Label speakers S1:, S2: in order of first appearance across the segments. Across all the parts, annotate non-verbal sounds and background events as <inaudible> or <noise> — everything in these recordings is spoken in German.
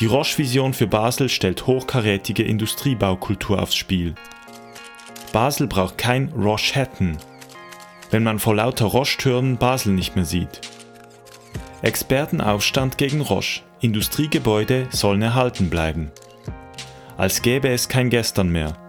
S1: Die Roche-Vision für Basel stellt hochkarätige Industriebaukultur aufs Spiel. Basel braucht kein Roche-Hatton, wenn man vor lauter Roche-Türmen Basel nicht mehr sieht. Expertenaufstand gegen Roche. Industriegebäude sollen erhalten bleiben. Als gäbe es kein Gestern mehr.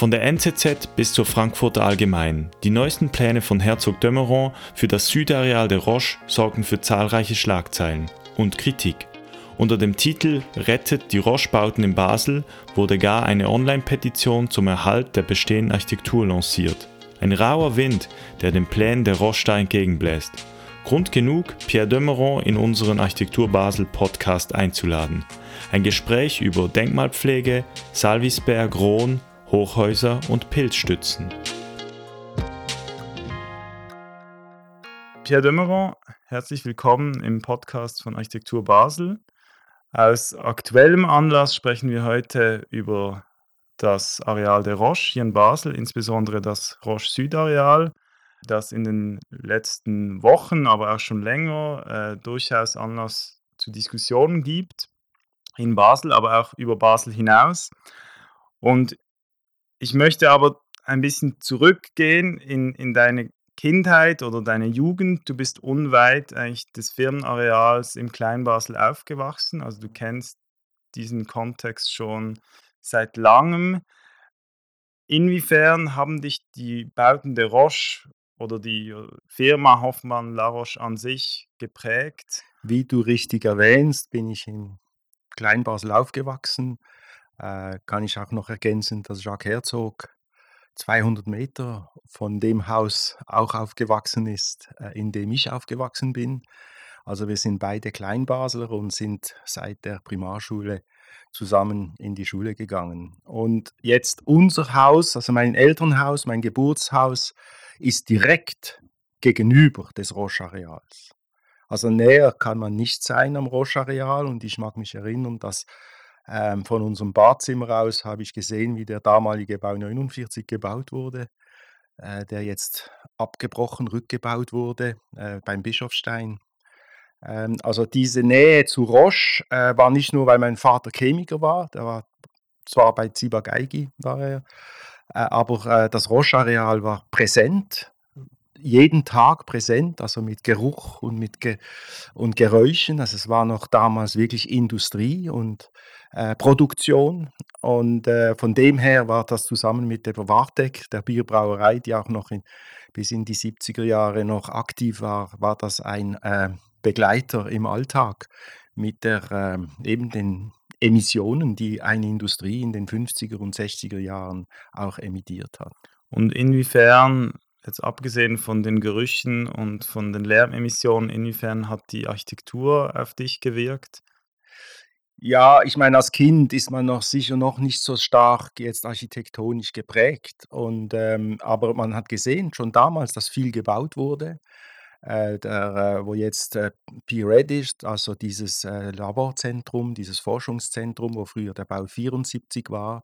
S1: Von der NZZ bis zur Frankfurter Allgemein. Die neuesten Pläne von Herzog Dömeron für das Südareal der Roche sorgen für zahlreiche Schlagzeilen und Kritik. Unter dem Titel Rettet die Roche-Bauten in Basel wurde gar eine Online-Petition zum Erhalt der bestehenden Architektur lanciert. Ein rauer Wind, der den Plänen der Roche da entgegenbläst. Grund genug, Pierre Dömeron in unseren Architektur Basel Podcast einzuladen. Ein Gespräch über Denkmalpflege, Salvisberg, Rhone, Hochhäuser und Pilzstützen.
S2: Pierre Dömeron, herzlich willkommen im Podcast von Architektur Basel. Aus aktuellem Anlass sprechen wir heute über das Areal der Roche hier in Basel, insbesondere das Roche Südareal, das in den letzten Wochen, aber auch schon länger äh, durchaus Anlass zu Diskussionen gibt in Basel, aber auch über Basel hinaus. Und ich möchte aber ein bisschen zurückgehen in, in deine Kindheit oder deine Jugend. Du bist unweit eigentlich des Firmenareals im Kleinbasel aufgewachsen. Also du kennst diesen Kontext schon seit langem. Inwiefern haben dich die Bauten der Roche oder die äh, Firma Hoffmann La Roche an sich geprägt?
S3: Wie du richtig erwähnst, bin ich in Kleinbasel aufgewachsen. Äh, kann ich auch noch ergänzen, dass Jacques Herzog 200 Meter von dem Haus auch aufgewachsen ist, äh, in dem ich aufgewachsen bin. Also wir sind beide Kleinbasler und sind seit der Primarschule zusammen in die Schule gegangen. Und jetzt unser Haus, also mein Elternhaus, mein Geburtshaus, ist direkt gegenüber des Roche-Areals. Also näher kann man nicht sein am Roche-Areal und ich mag mich erinnern, dass ähm, von unserem Badzimmer aus habe ich gesehen, wie der damalige Bau 49 gebaut wurde, äh, der jetzt abgebrochen, rückgebaut wurde äh, beim Bischofstein. Ähm, also diese Nähe zu Roche äh, war nicht nur, weil mein Vater Chemiker war, der war zwar bei Ziba Geigi, war er, äh, aber äh, das Roche-Areal war präsent jeden Tag präsent, also mit Geruch und mit Ge und Geräuschen. Also es war noch damals wirklich Industrie und äh, Produktion. Und äh, von dem her war das zusammen mit der Wartek, der Bierbrauerei, die auch noch in, bis in die 70er Jahre noch aktiv war, war das ein äh, Begleiter im Alltag mit der, äh, eben den Emissionen, die eine Industrie in den 50er und 60er Jahren auch emittiert hat.
S2: Und inwiefern Jetzt abgesehen von den Gerüchen und von den Lärmemissionen, inwiefern hat die Architektur auf dich gewirkt?
S3: Ja, ich meine, als Kind ist man noch sicher noch nicht so stark jetzt architektonisch geprägt. Und, ähm, aber man hat gesehen, schon damals, dass viel gebaut wurde. Äh, der, äh, wo jetzt äh, P-Red ist, also dieses äh, Laborzentrum, dieses Forschungszentrum, wo früher der Bau 74 war,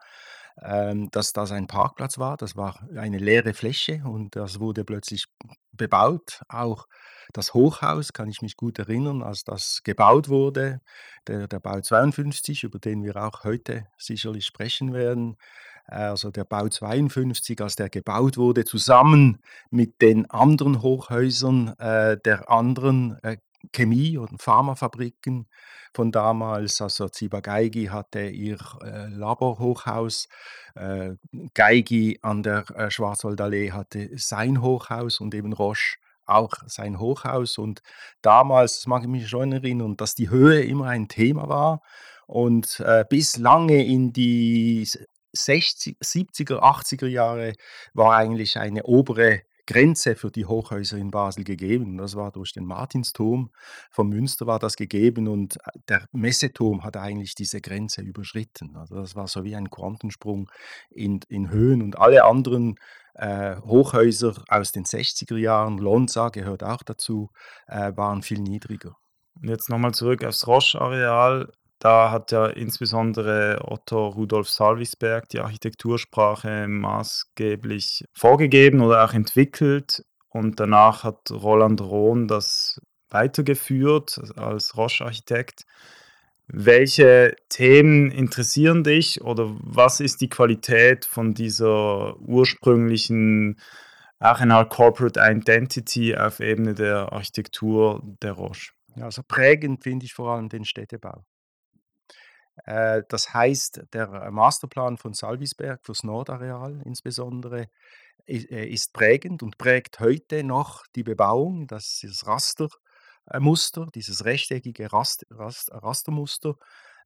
S3: ähm, dass das ein Parkplatz war. Das war eine leere Fläche und das wurde plötzlich bebaut. Auch das Hochhaus kann ich mich gut erinnern, als das gebaut wurde. Der, der Bau 52, über den wir auch heute sicherlich sprechen werden. Also der Bau 52, als der gebaut wurde, zusammen mit den anderen Hochhäusern äh, der anderen äh, Chemie- und Pharmafabriken von damals. Also Ziba Geigi hatte ihr äh, Laborhochhaus, äh, Geigi an der äh, Schwarzwaldallee hatte sein Hochhaus und eben Roche auch sein Hochhaus. Und damals, das mag ich mich schon erinnern, dass die Höhe immer ein Thema war. Und äh, bis lange in die 60, 70er, 80er Jahre war eigentlich eine obere Grenze für die Hochhäuser in Basel gegeben. Das war durch den Martinsturm von Münster war das gegeben und äh, der Messeturm hat eigentlich diese Grenze überschritten. Also das war so wie ein Quantensprung in, in Höhen und alle anderen äh, Hochhäuser aus den 60er Jahren, Lonza gehört auch dazu, äh, waren viel niedriger.
S2: Jetzt nochmal zurück aufs Roche-Areal. Da hat ja insbesondere Otto Rudolf Salvisberg die Architektursprache maßgeblich vorgegeben oder auch entwickelt. Und danach hat Roland Rohn das weitergeführt als Roche-Architekt. Welche Themen interessieren dich oder was ist die Qualität von dieser ursprünglichen RNR Corporate Identity auf Ebene der Architektur der Roche?
S3: Also prägend finde ich vor allem den Städtebau. Äh, das heißt, der Masterplan von Salvisberg fürs Nordareal insbesondere äh, ist prägend und prägt heute noch die Bebauung, das ist Rastermuster, dieses rechteckige Rast, Rast, Rastermuster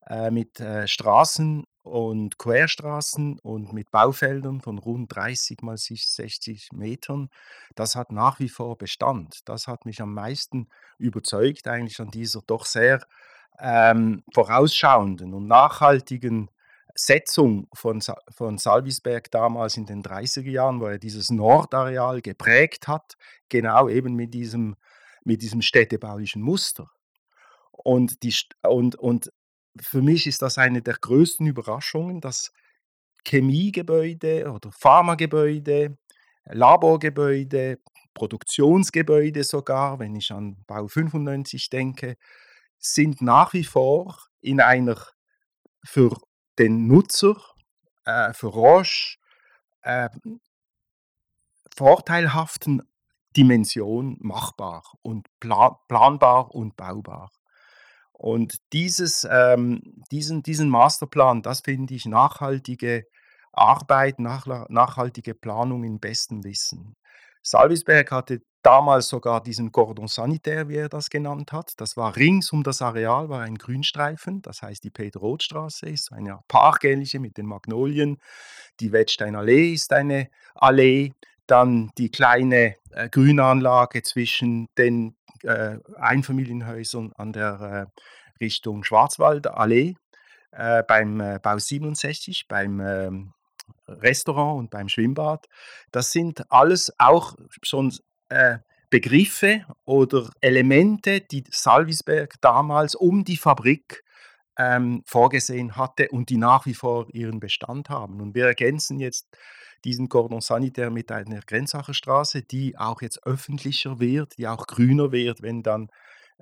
S3: äh, mit äh, Straßen und Querstraßen und mit Baufeldern von rund 30 mal 60 Metern. Das hat nach wie vor Bestand. Das hat mich am meisten überzeugt eigentlich an dieser doch sehr ähm, vorausschauenden und nachhaltigen Setzung von, von Salvisberg damals in den 30er Jahren, wo er dieses Nordareal geprägt hat, genau eben mit diesem, mit diesem städtebaulichen Muster. Und, die, und, und für mich ist das eine der größten Überraschungen, dass Chemiegebäude oder Pharmagebäude, Laborgebäude, Produktionsgebäude sogar, wenn ich an Bau 95 denke, sind nach wie vor in einer für den Nutzer, äh, für Roche, äh, vorteilhaften Dimension machbar und plan planbar und baubar. Und dieses, ähm, diesen, diesen Masterplan, das finde ich nachhaltige Arbeit, nach, nachhaltige Planung im besten Wissen. Salvisberg hatte damals sogar diesen Cordon Sanitaire, wie er das genannt hat. Das war rings um das Areal, war ein Grünstreifen, das heißt die Peter-Roth-Straße ist eine parkähnliche mit den Magnolien. Die Wettsteinallee ist eine Allee. Dann die kleine äh, Grünanlage zwischen den äh, Einfamilienhäusern an der äh, Richtung Schwarzwaldallee äh, beim äh, Bau 67, beim ähm, Restaurant und beim Schwimmbad. Das sind alles auch schon äh, Begriffe oder Elemente, die Salvisberg damals um die Fabrik ähm, vorgesehen hatte und die nach wie vor ihren Bestand haben. Und wir ergänzen jetzt diesen Cordon Sanitaire mit einer Grenzacher Straße, die auch jetzt öffentlicher wird, die auch grüner wird, wenn dann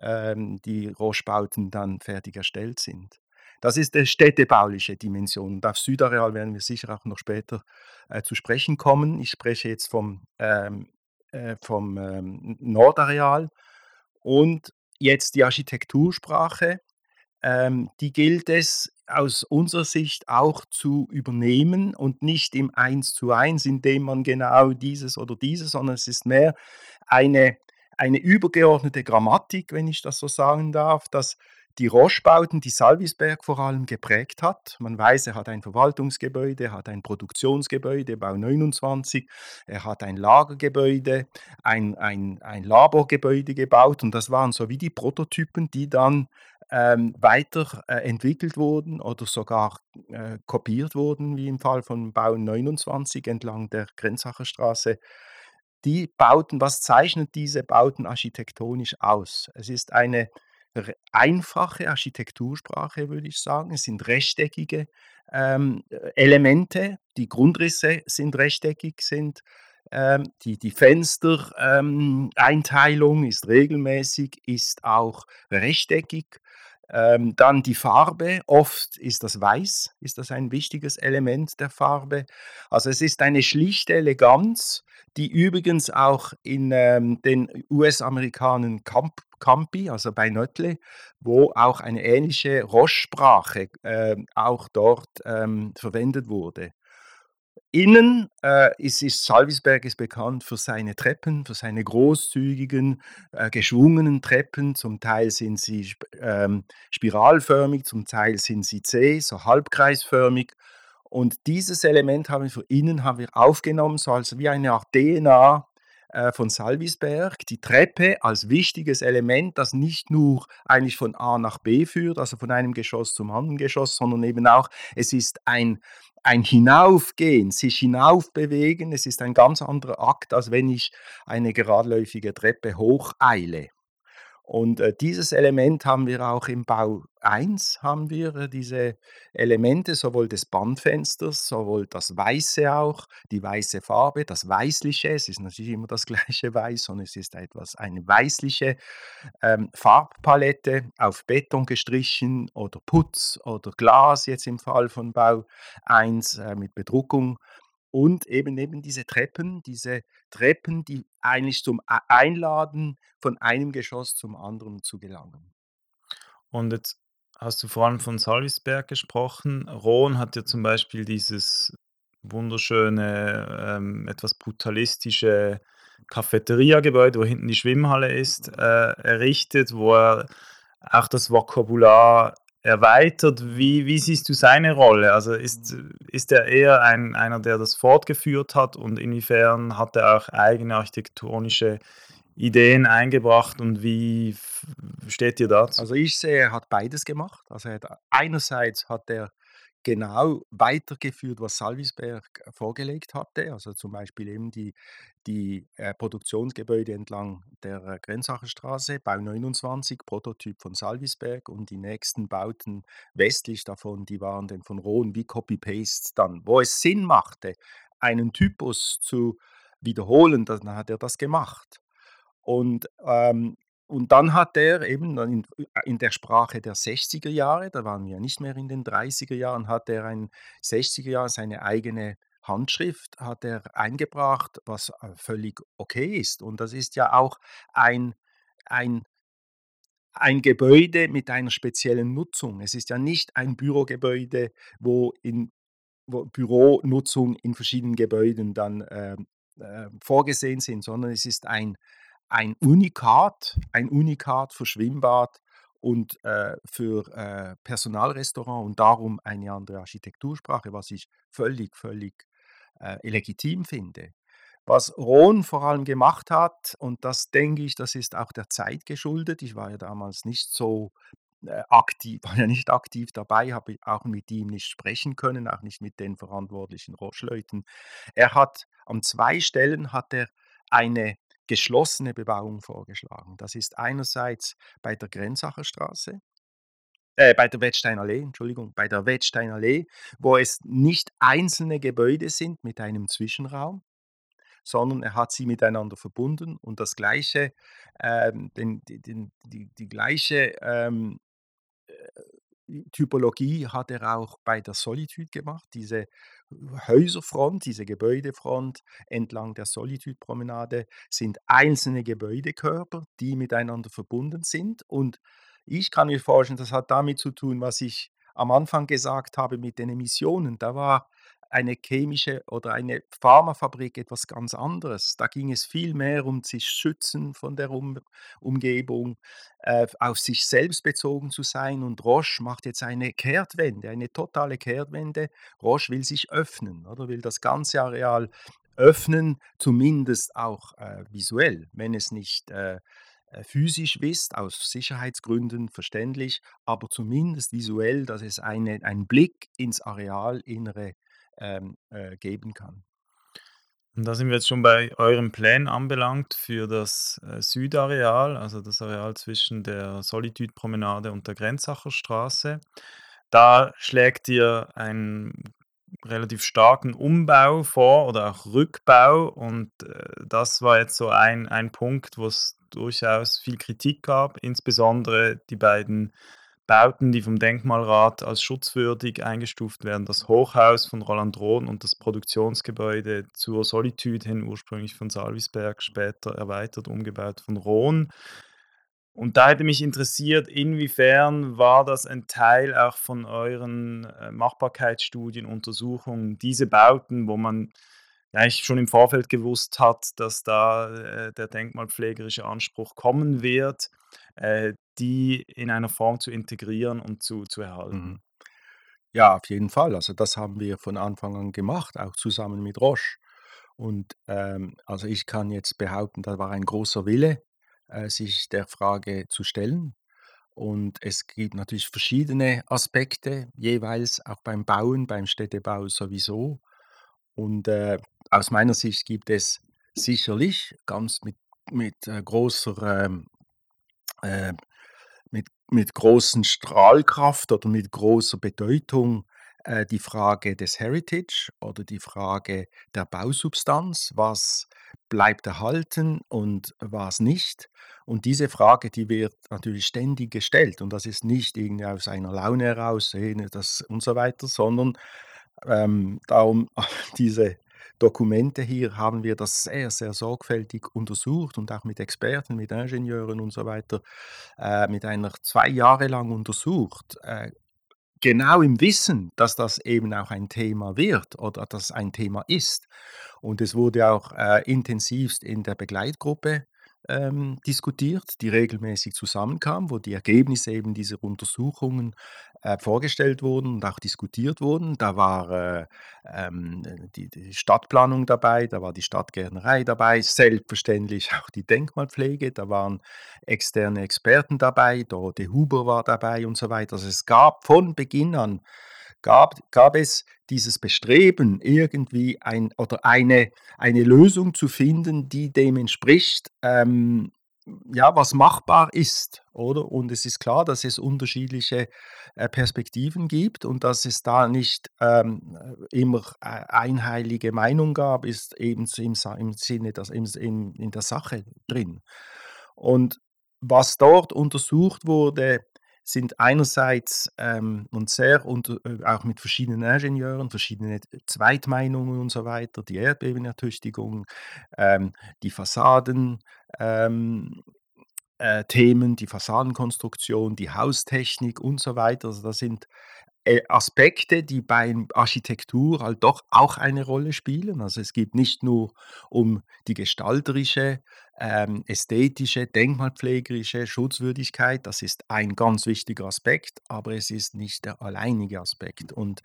S3: ähm, die Rohspauten dann fertig erstellt sind. Das ist die städtebauliche Dimension. Und auf Südareal werden wir sicher auch noch später äh, zu sprechen kommen. Ich spreche jetzt vom, ähm, äh, vom ähm, Nordareal. Und jetzt die Architektursprache, ähm, die gilt es aus unserer Sicht auch zu übernehmen und nicht im Eins zu eins, indem man genau dieses oder dieses, sondern es ist mehr eine, eine übergeordnete Grammatik, wenn ich das so sagen darf, dass die Roche-Bauten, die Salvisberg vor allem geprägt hat. Man weiß, er hat ein Verwaltungsgebäude, er hat ein Produktionsgebäude, Bau 29, er hat ein Lagergebäude, ein, ein, ein Laborgebäude gebaut und das waren so wie die Prototypen, die dann ähm, weiterentwickelt äh, wurden oder sogar äh, kopiert wurden, wie im Fall von Bau 29 entlang der Grenzacher Straße. Die Bauten, was zeichnet diese Bauten architektonisch aus? Es ist eine einfache Architektursprache, würde ich sagen. Es sind rechteckige ähm, Elemente, die Grundrisse sind rechteckig, sind ähm, die, die Fenstereinteilung ähm, ist regelmäßig, ist auch rechteckig. Ähm, dann die Farbe, oft ist das Weiß, ist das ein wichtiges Element der Farbe. Also es ist eine schlichte Eleganz, die übrigens auch in ähm, den US-Amerikanen Camp Campi, also bei Nöttle, wo auch eine ähnliche Roche-Sprache äh, auch dort ähm, verwendet wurde. Innen äh, ist, ist Salvisberg ist bekannt für seine Treppen, für seine großzügigen, äh, geschwungenen Treppen. Zum Teil sind sie ähm, spiralförmig, zum Teil sind sie zäh, so halbkreisförmig. Und dieses Element haben wir für innen haben wir aufgenommen, so als wie eine Art DNA von Salvisberg, die Treppe als wichtiges Element, das nicht nur eigentlich von A nach B führt, also von einem Geschoss zum anderen Geschoss, sondern eben auch, es ist ein, ein Hinaufgehen, sich hinaufbewegen, es ist ein ganz anderer Akt, als wenn ich eine geradläufige Treppe hocheile. Und, äh, dieses Element haben wir auch im Bau 1 haben wir, äh, diese Elemente, sowohl des Bandfensters, sowohl das Weiße auch, die weiße Farbe, das Weißliche. Es ist natürlich immer das <laughs> gleiche Weiß, sondern es ist etwas eine weißliche, ähm, Farbpalette auf Beton gestrichen oder Putz oder Glas jetzt im Fall von Bau 1, äh, mit Bedruckung. Und eben eben diese Treppen diese Treppen, die eigentlich zum Ei einladen, von einem Geschoss zum anderen zu gelangen.
S2: Und jetzt hast du vor allem von Salvisberg gesprochen. Roon hat ja zum Beispiel dieses wunderschöne, ähm, etwas brutalistische Cafeteria-Gebäude, wo hinten die Schwimmhalle ist, äh, errichtet, wo er auch das Vokabular erweitert. Wie wie siehst du seine Rolle? Also, ist ist er eher ein einer, der das fortgeführt hat und inwiefern hat er auch eigene architektonische Ideen eingebracht und wie steht ihr dazu?
S3: Also, ich sehe, er hat beides gemacht. Also, hat einerseits hat er genau weitergeführt, was Salvisberg äh, vorgelegt hatte. Also, zum Beispiel eben die die, äh, Produktionsgebäude entlang der, äh, Grenzacher Straße, Bau 29, Prototyp von Salvisberg und die nächsten Bauten westlich davon, die waren dann von Roon wie Copy Paste dann. Wo es Sinn machte, einen Typus zu wiederholen, dann hat er das gemacht. Und, ähm und dann hat er eben dann in in der Sprache der 60er Jahre, da waren wir ja nicht mehr in den 30er Jahren, hat er ein 60er Jahre seine eigene Handschrift hat er eingebracht, was, äh, völlig okay ist. Und das ist ja auch ein ein ein Gebäude mit einer speziellen Nutzung. Es ist ja nicht ein Bürogebäude, wo in wo Büronutzung in verschiedenen Gebäuden dann, ähm, äh, vorgesehen sind, sondern es ist ein ein Unikat ein Unikat für Schwimmbad und, äh, für, äh, Personalrestaurant und darum eine andere Architektursprache, was ich völlig, völlig, äh, legitim finde. Was Rohn vor allem gemacht hat, und das denke ich, das ist auch der Zeit geschuldet. Ich war ja damals nicht so, äh, aktiv <laughs> war ja nicht aktiv dabei, habe auch mit ihm nicht sprechen können, auch nicht mit den verantwortlichen Roche-Leuten. Er hat an 2 Stellen hat er eine geschlossene Bebauung vorgeschlagen. Das ist einerseits bei der Grenzacher Straße äh, bei der Wettsteinallee, Entschuldigung, bei der Wettsteinallee, wo es nicht einzelne Gebäude sind mit einem Zwischenraum, sondern er hat sie miteinander verbunden und das gleiche, ähm, den die den die die gleiche, ähm, äh, Typologie hat er auch bei der Solitude gemacht, diese Häuserfront, diese Gebäudefront entlang der Solitude-Promenade sind einzelne Gebäudekörper, die miteinander verbunden sind. Und ich kann mir vorstellen, das hat damit zu tun, was ich am Anfang gesagt habe mit den Emissionen. Da war eine chemische oder eine Pharmafabrik etwas ganz anderes. Da ging es viel mehr um sich schützen von der um Umgebung, äh, auf sich selbst bezogen zu sein. Und Roche macht jetzt eine Kehrtwende, eine totale Kehrtwende. Roche will sich öffnen, oder will das ganze Areal öffnen, zumindest auch äh, visuell, wenn es nicht äh, äh, physisch ist, aus Sicherheitsgründen verständlich, aber zumindest visuell, dass es eine, einen Blick ins Arealinnere ähm, äh, geben kann.
S2: Und da sind wir jetzt schon bei euren Plänen anbelangt für das, äh, Südareal, also das Areal zwischen der Solitude-Promenade und der Grenzacher Straße. Da schlägt ihr einen relativ starken Umbau vor oder auch Rückbau und, äh, das war jetzt so ein ein Punkt, wo es durchaus viel Kritik gab, insbesondere die beiden Bauten, die vom Denkmalrat als schutzwürdig eingestuft werden, das Hochhaus von Roland Rohn und das Produktionsgebäude zur Solitude hin, ursprünglich von Salvisberg, später erweitert, umgebaut von Rohn. Und da hätte mich interessiert, inwiefern war das ein Teil auch von euren, äh, Machbarkeitsstudien, Untersuchungen, diese Bauten, wo man eigentlich schon im Vorfeld gewusst hat, dass da, äh, der denkmalpflegerische Anspruch kommen wird, äh, die in einer Form zu integrieren und zu zu erhalten?
S3: Mhm. Ja, auf jeden Fall. Also, das haben wir von Anfang an gemacht, auch zusammen mit Roche. Und, ähm, also, ich kann jetzt behaupten, da war ein großer Wille, äh, sich der Frage zu stellen. Und es gibt natürlich verschiedene Aspekte, jeweils auch beim Bauen, beim Städtebau sowieso. Und, äh, aus meiner Sicht gibt es sicherlich ganz mit mit, äh, großer, ähm äh, mit, großen Strahlkraft oder mit großer Bedeutung äh, die Frage des Heritage oder die Frage der Bausubstanz, was bleibt erhalten und was nicht. Und diese Frage, die wird natürlich ständig gestellt und das ist nicht irgendwie aus einer Laune heraus das und so weiter, sondern ähm, darum <laughs> diese Dokumente hier haben wir das sehr, sehr sorgfältig untersucht und auch mit Experten, mit Ingenieuren und so weiter, äh, mit einer zwei Jahre lang untersucht. Äh, genau im Wissen, dass das eben auch ein Thema wird oder dass ein Thema ist. Und es wurde auch äh, intensivst in der Begleitgruppe ähm, diskutiert, die regelmäßig zusammenkam, wo die Ergebnisse eben dieser Untersuchungen äh, vorgestellt wurden und auch diskutiert wurden. Da war äh, ähm, die, die, Stadtplanung dabei, da war die Stadtgärtnerei dabei, selbstverständlich <laughs> auch die Denkmalpflege, da waren externe Experten dabei, Dorothee Huber war dabei und so weiter. Also es gab von Beginn an gab, gab es dieses Bestreben, irgendwie ein oder eine, eine Lösung zu finden, die dem entspricht, ähm, ja, was machbar ist, oder? Und es ist klar, dass es unterschiedliche äh, Perspektiven gibt und dass es da nicht ähm, immer äh, einheilige Meinung gab, ist eben im, im Sinne, dass im, in, in der Sache drin. Und was dort untersucht wurde, sind einerseits ähm, und sehr und äh, auch mit verschiedenen Ingenieuren, verschiedene Zweitmeinungen und so weiter, die Erdbebenertüchtigung, ähm, die Fassaden, ähm, äh, Themen, die Fassadenkonstruktion, die Haustechnik und so weiter. Also das sind Aspekte, die bei Architektur halt doch auch eine Rolle spielen. Also es geht nicht nur um die gestalterische, ähm, ästhetische, denkmalpflegerische Schutzwürdigkeit, das ist ein ganz wichtiger Aspekt, aber es ist nicht der alleinige Aspekt. Und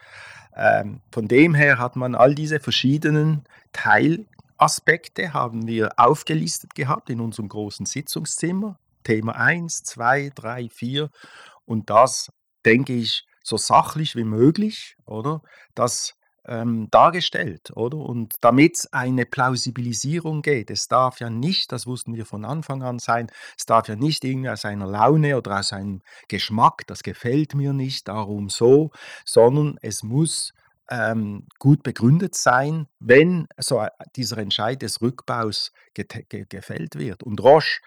S3: ähm, von dem her hat man all diese verschiedenen Teilaspekte haben wir aufgelistet gehabt in unserem großen Sitzungszimmer. Thema 1, 2, 3, 4 und das, denke ich, so sachlich wie möglich, oder? Das ähm, dargestellt, oder? Und damit es eine Plausibilisierung geht, es darf ja nicht, das wussten wir von Anfang an sein, es darf ja nicht irgendwie aus einer Laune oder aus einem Geschmack, das gefällt mir nicht, darum so, sondern es muss ähm, gut begründet sein, wenn so dieser Entscheid des Rückbaus gefällt wird. Und Roche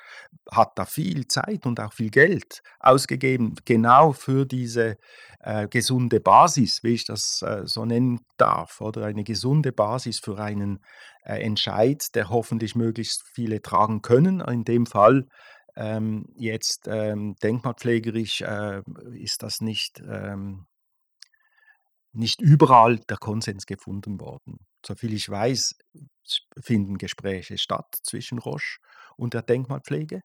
S3: hat da viel Zeit und auch viel Geld ausgegeben, genau für diese äh, gesunde Basis, wie ich das äh, so nennen darf, oder eine gesunde Basis für einen äh, Entscheid, der hoffentlich möglichst viele tragen können. In dem Fall ähm, jetzt ähm, denkmalpflegerisch äh, ist das nicht ähm, nicht überall der Konsens gefunden worden. Soviel ich weiß, finden Gespräche statt zwischen Roche und der Denkmalpflege.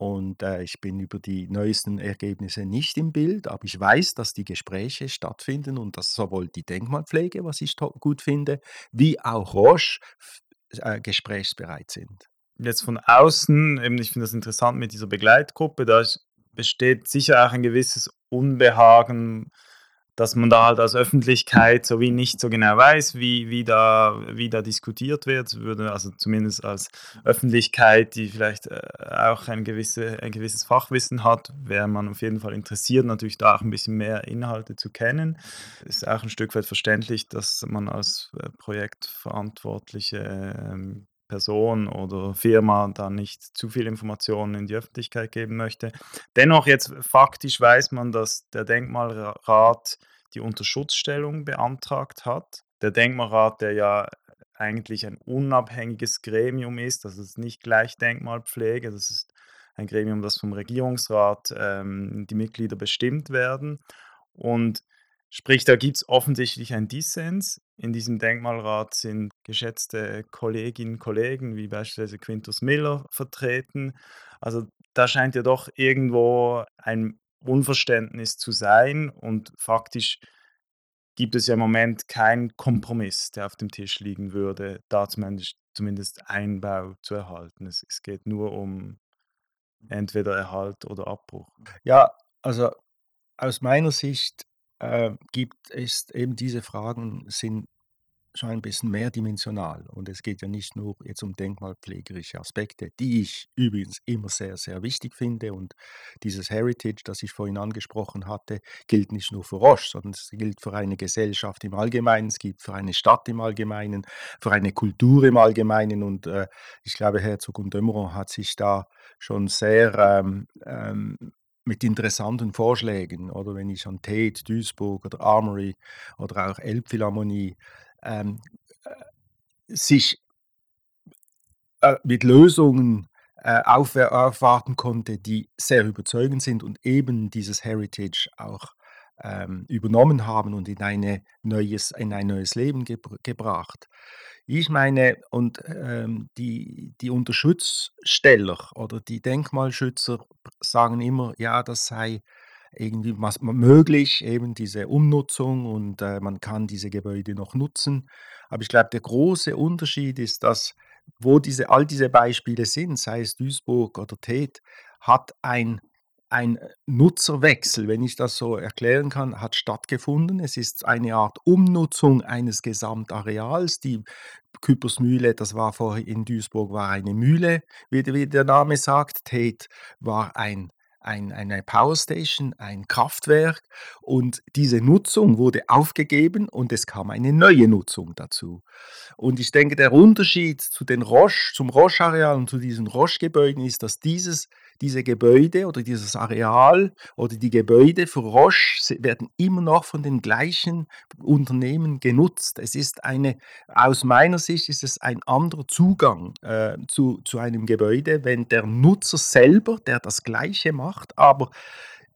S3: Und äh, ich bin über die neuesten Ergebnisse nicht im Bild, aber ich weiß, dass die Gespräche stattfinden und dass sowohl die Denkmalpflege, was ich gut finde, wie auch Roche äh, gesprächsbereit sind.
S2: Jetzt von außen, eben, ich finde das interessant mit dieser Begleitgruppe, da besteht sicher auch ein gewisses Unbehagen dass man da halt als Öffentlichkeit so wie nicht so genau weiß, wie, wie, da, wie da diskutiert wird, würde also zumindest als Öffentlichkeit, die vielleicht äh, auch ein, gewisse, ein gewisses Fachwissen hat, wäre man auf jeden Fall interessiert, natürlich da auch ein bisschen mehr Inhalte zu kennen. Ist auch ein Stück weit verständlich, dass man als äh, Projektverantwortliche ähm, Person oder Firma da nicht zu viel Informationen in die Öffentlichkeit geben möchte. Dennoch jetzt faktisch weiß man, dass der Denkmalrat die Unterschutzstellung beantragt hat. Der Denkmalrat, der ja eigentlich ein unabhängiges Gremium ist, das ist nicht gleich Denkmalpflege, das ist ein Gremium, das vom Regierungsrat ähm, die Mitglieder bestimmt werden. Und sprich, da gibt es offensichtlich einen Dissens. In diesem Denkmalrat sind geschätzte Kolleginnen und Kollegen wie beispielsweise Quintus Miller vertreten. Also da scheint ja doch irgendwo ein Unverständnis zu sein und faktisch gibt es ja im Moment keinen Kompromiss, der auf dem Tisch liegen würde, da zumindest, zumindest Einbau zu erhalten. Es, es geht nur um entweder Erhalt oder Abbruch.
S3: Ja, also aus meiner Sicht äh, gibt es eben diese Fragen sind schon ein bisschen mehrdimensional. Und es geht ja nicht nur jetzt um denkmalpflegerische Aspekte, die ich übrigens immer sehr, sehr wichtig finde. Und dieses Heritage, das ich vorhin angesprochen hatte, gilt nicht nur für Roche, sondern es gilt für eine Gesellschaft im Allgemeinen, es gilt für eine Stadt im Allgemeinen, für eine Kultur im Allgemeinen. Und äh, ich glaube, Herzog und Dömeron hat sich da schon sehr ähm, ähm, mit interessanten Vorschlägen, oder? Wenn ich an Tate, Duisburg oder Armory oder auch Elbphilharmonie ähm, äh, sich äh, mit Lösungen äh, aufwarten konnte, die sehr überzeugend sind und eben dieses Heritage auch ähm, übernommen haben und in, eine neues, in ein neues Leben ge gebracht. Ich meine, und ähm, die, die Unterschutzsteller oder die Denkmalschützer sagen immer, ja, das sei irgendwie möglich, eben diese Umnutzung und äh, man kann diese Gebäude noch nutzen. Aber ich glaube, der große Unterschied ist, dass wo diese, all diese Beispiele sind, sei es Duisburg oder Tet, hat ein, ein Nutzerwechsel, wenn ich das so erklären kann, hat stattgefunden. Es ist eine Art Umnutzung eines Gesamtareals. Die Küppersmühle, das war vorher in Duisburg, war eine Mühle, wie, der Name sagt. Tet war ein ein, eine Powerstation, ein Kraftwerk und diese Nutzung wurde aufgegeben und es kam eine neue Nutzung dazu. Und ich denke, der Unterschied zu den Roche, zum Roche-Areal und zu diesen Roche-Gebäuden ist, dass dieses diese Gebäude oder dieses Areal oder die Gebäude für Roche werden immer noch von den gleichen Unternehmen genutzt. Es ist eine, aus meiner Sicht ist es ein anderer Zugang äh, zu, zu einem Gebäude, wenn der Nutzer selber, der das Gleiche macht, aber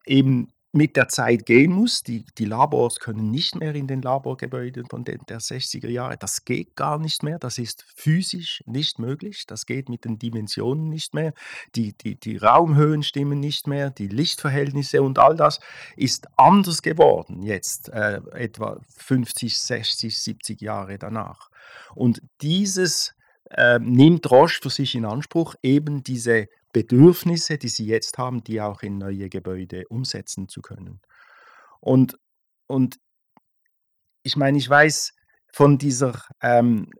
S3: eben mit der Zeit gehen muss. Die, die Labors können nicht mehr in den Laborgebäuden von den, der 60er Jahre. Das geht gar nicht mehr. Das ist physisch nicht möglich. Das geht mit den Dimensionen nicht mehr. Die, die, die Raumhöhen stimmen nicht mehr. Die Lichtverhältnisse und all das ist anders geworden jetzt, äh, etwa 50, 60, 70 Jahre danach. Und dieses äh, nimmt Roche für sich in Anspruch, eben diese Bedürfnisse, die sie jetzt haben, die auch in neue Gebäude umsetzen zu können. Und, und ich meine, ich weiß von dieser, ähm,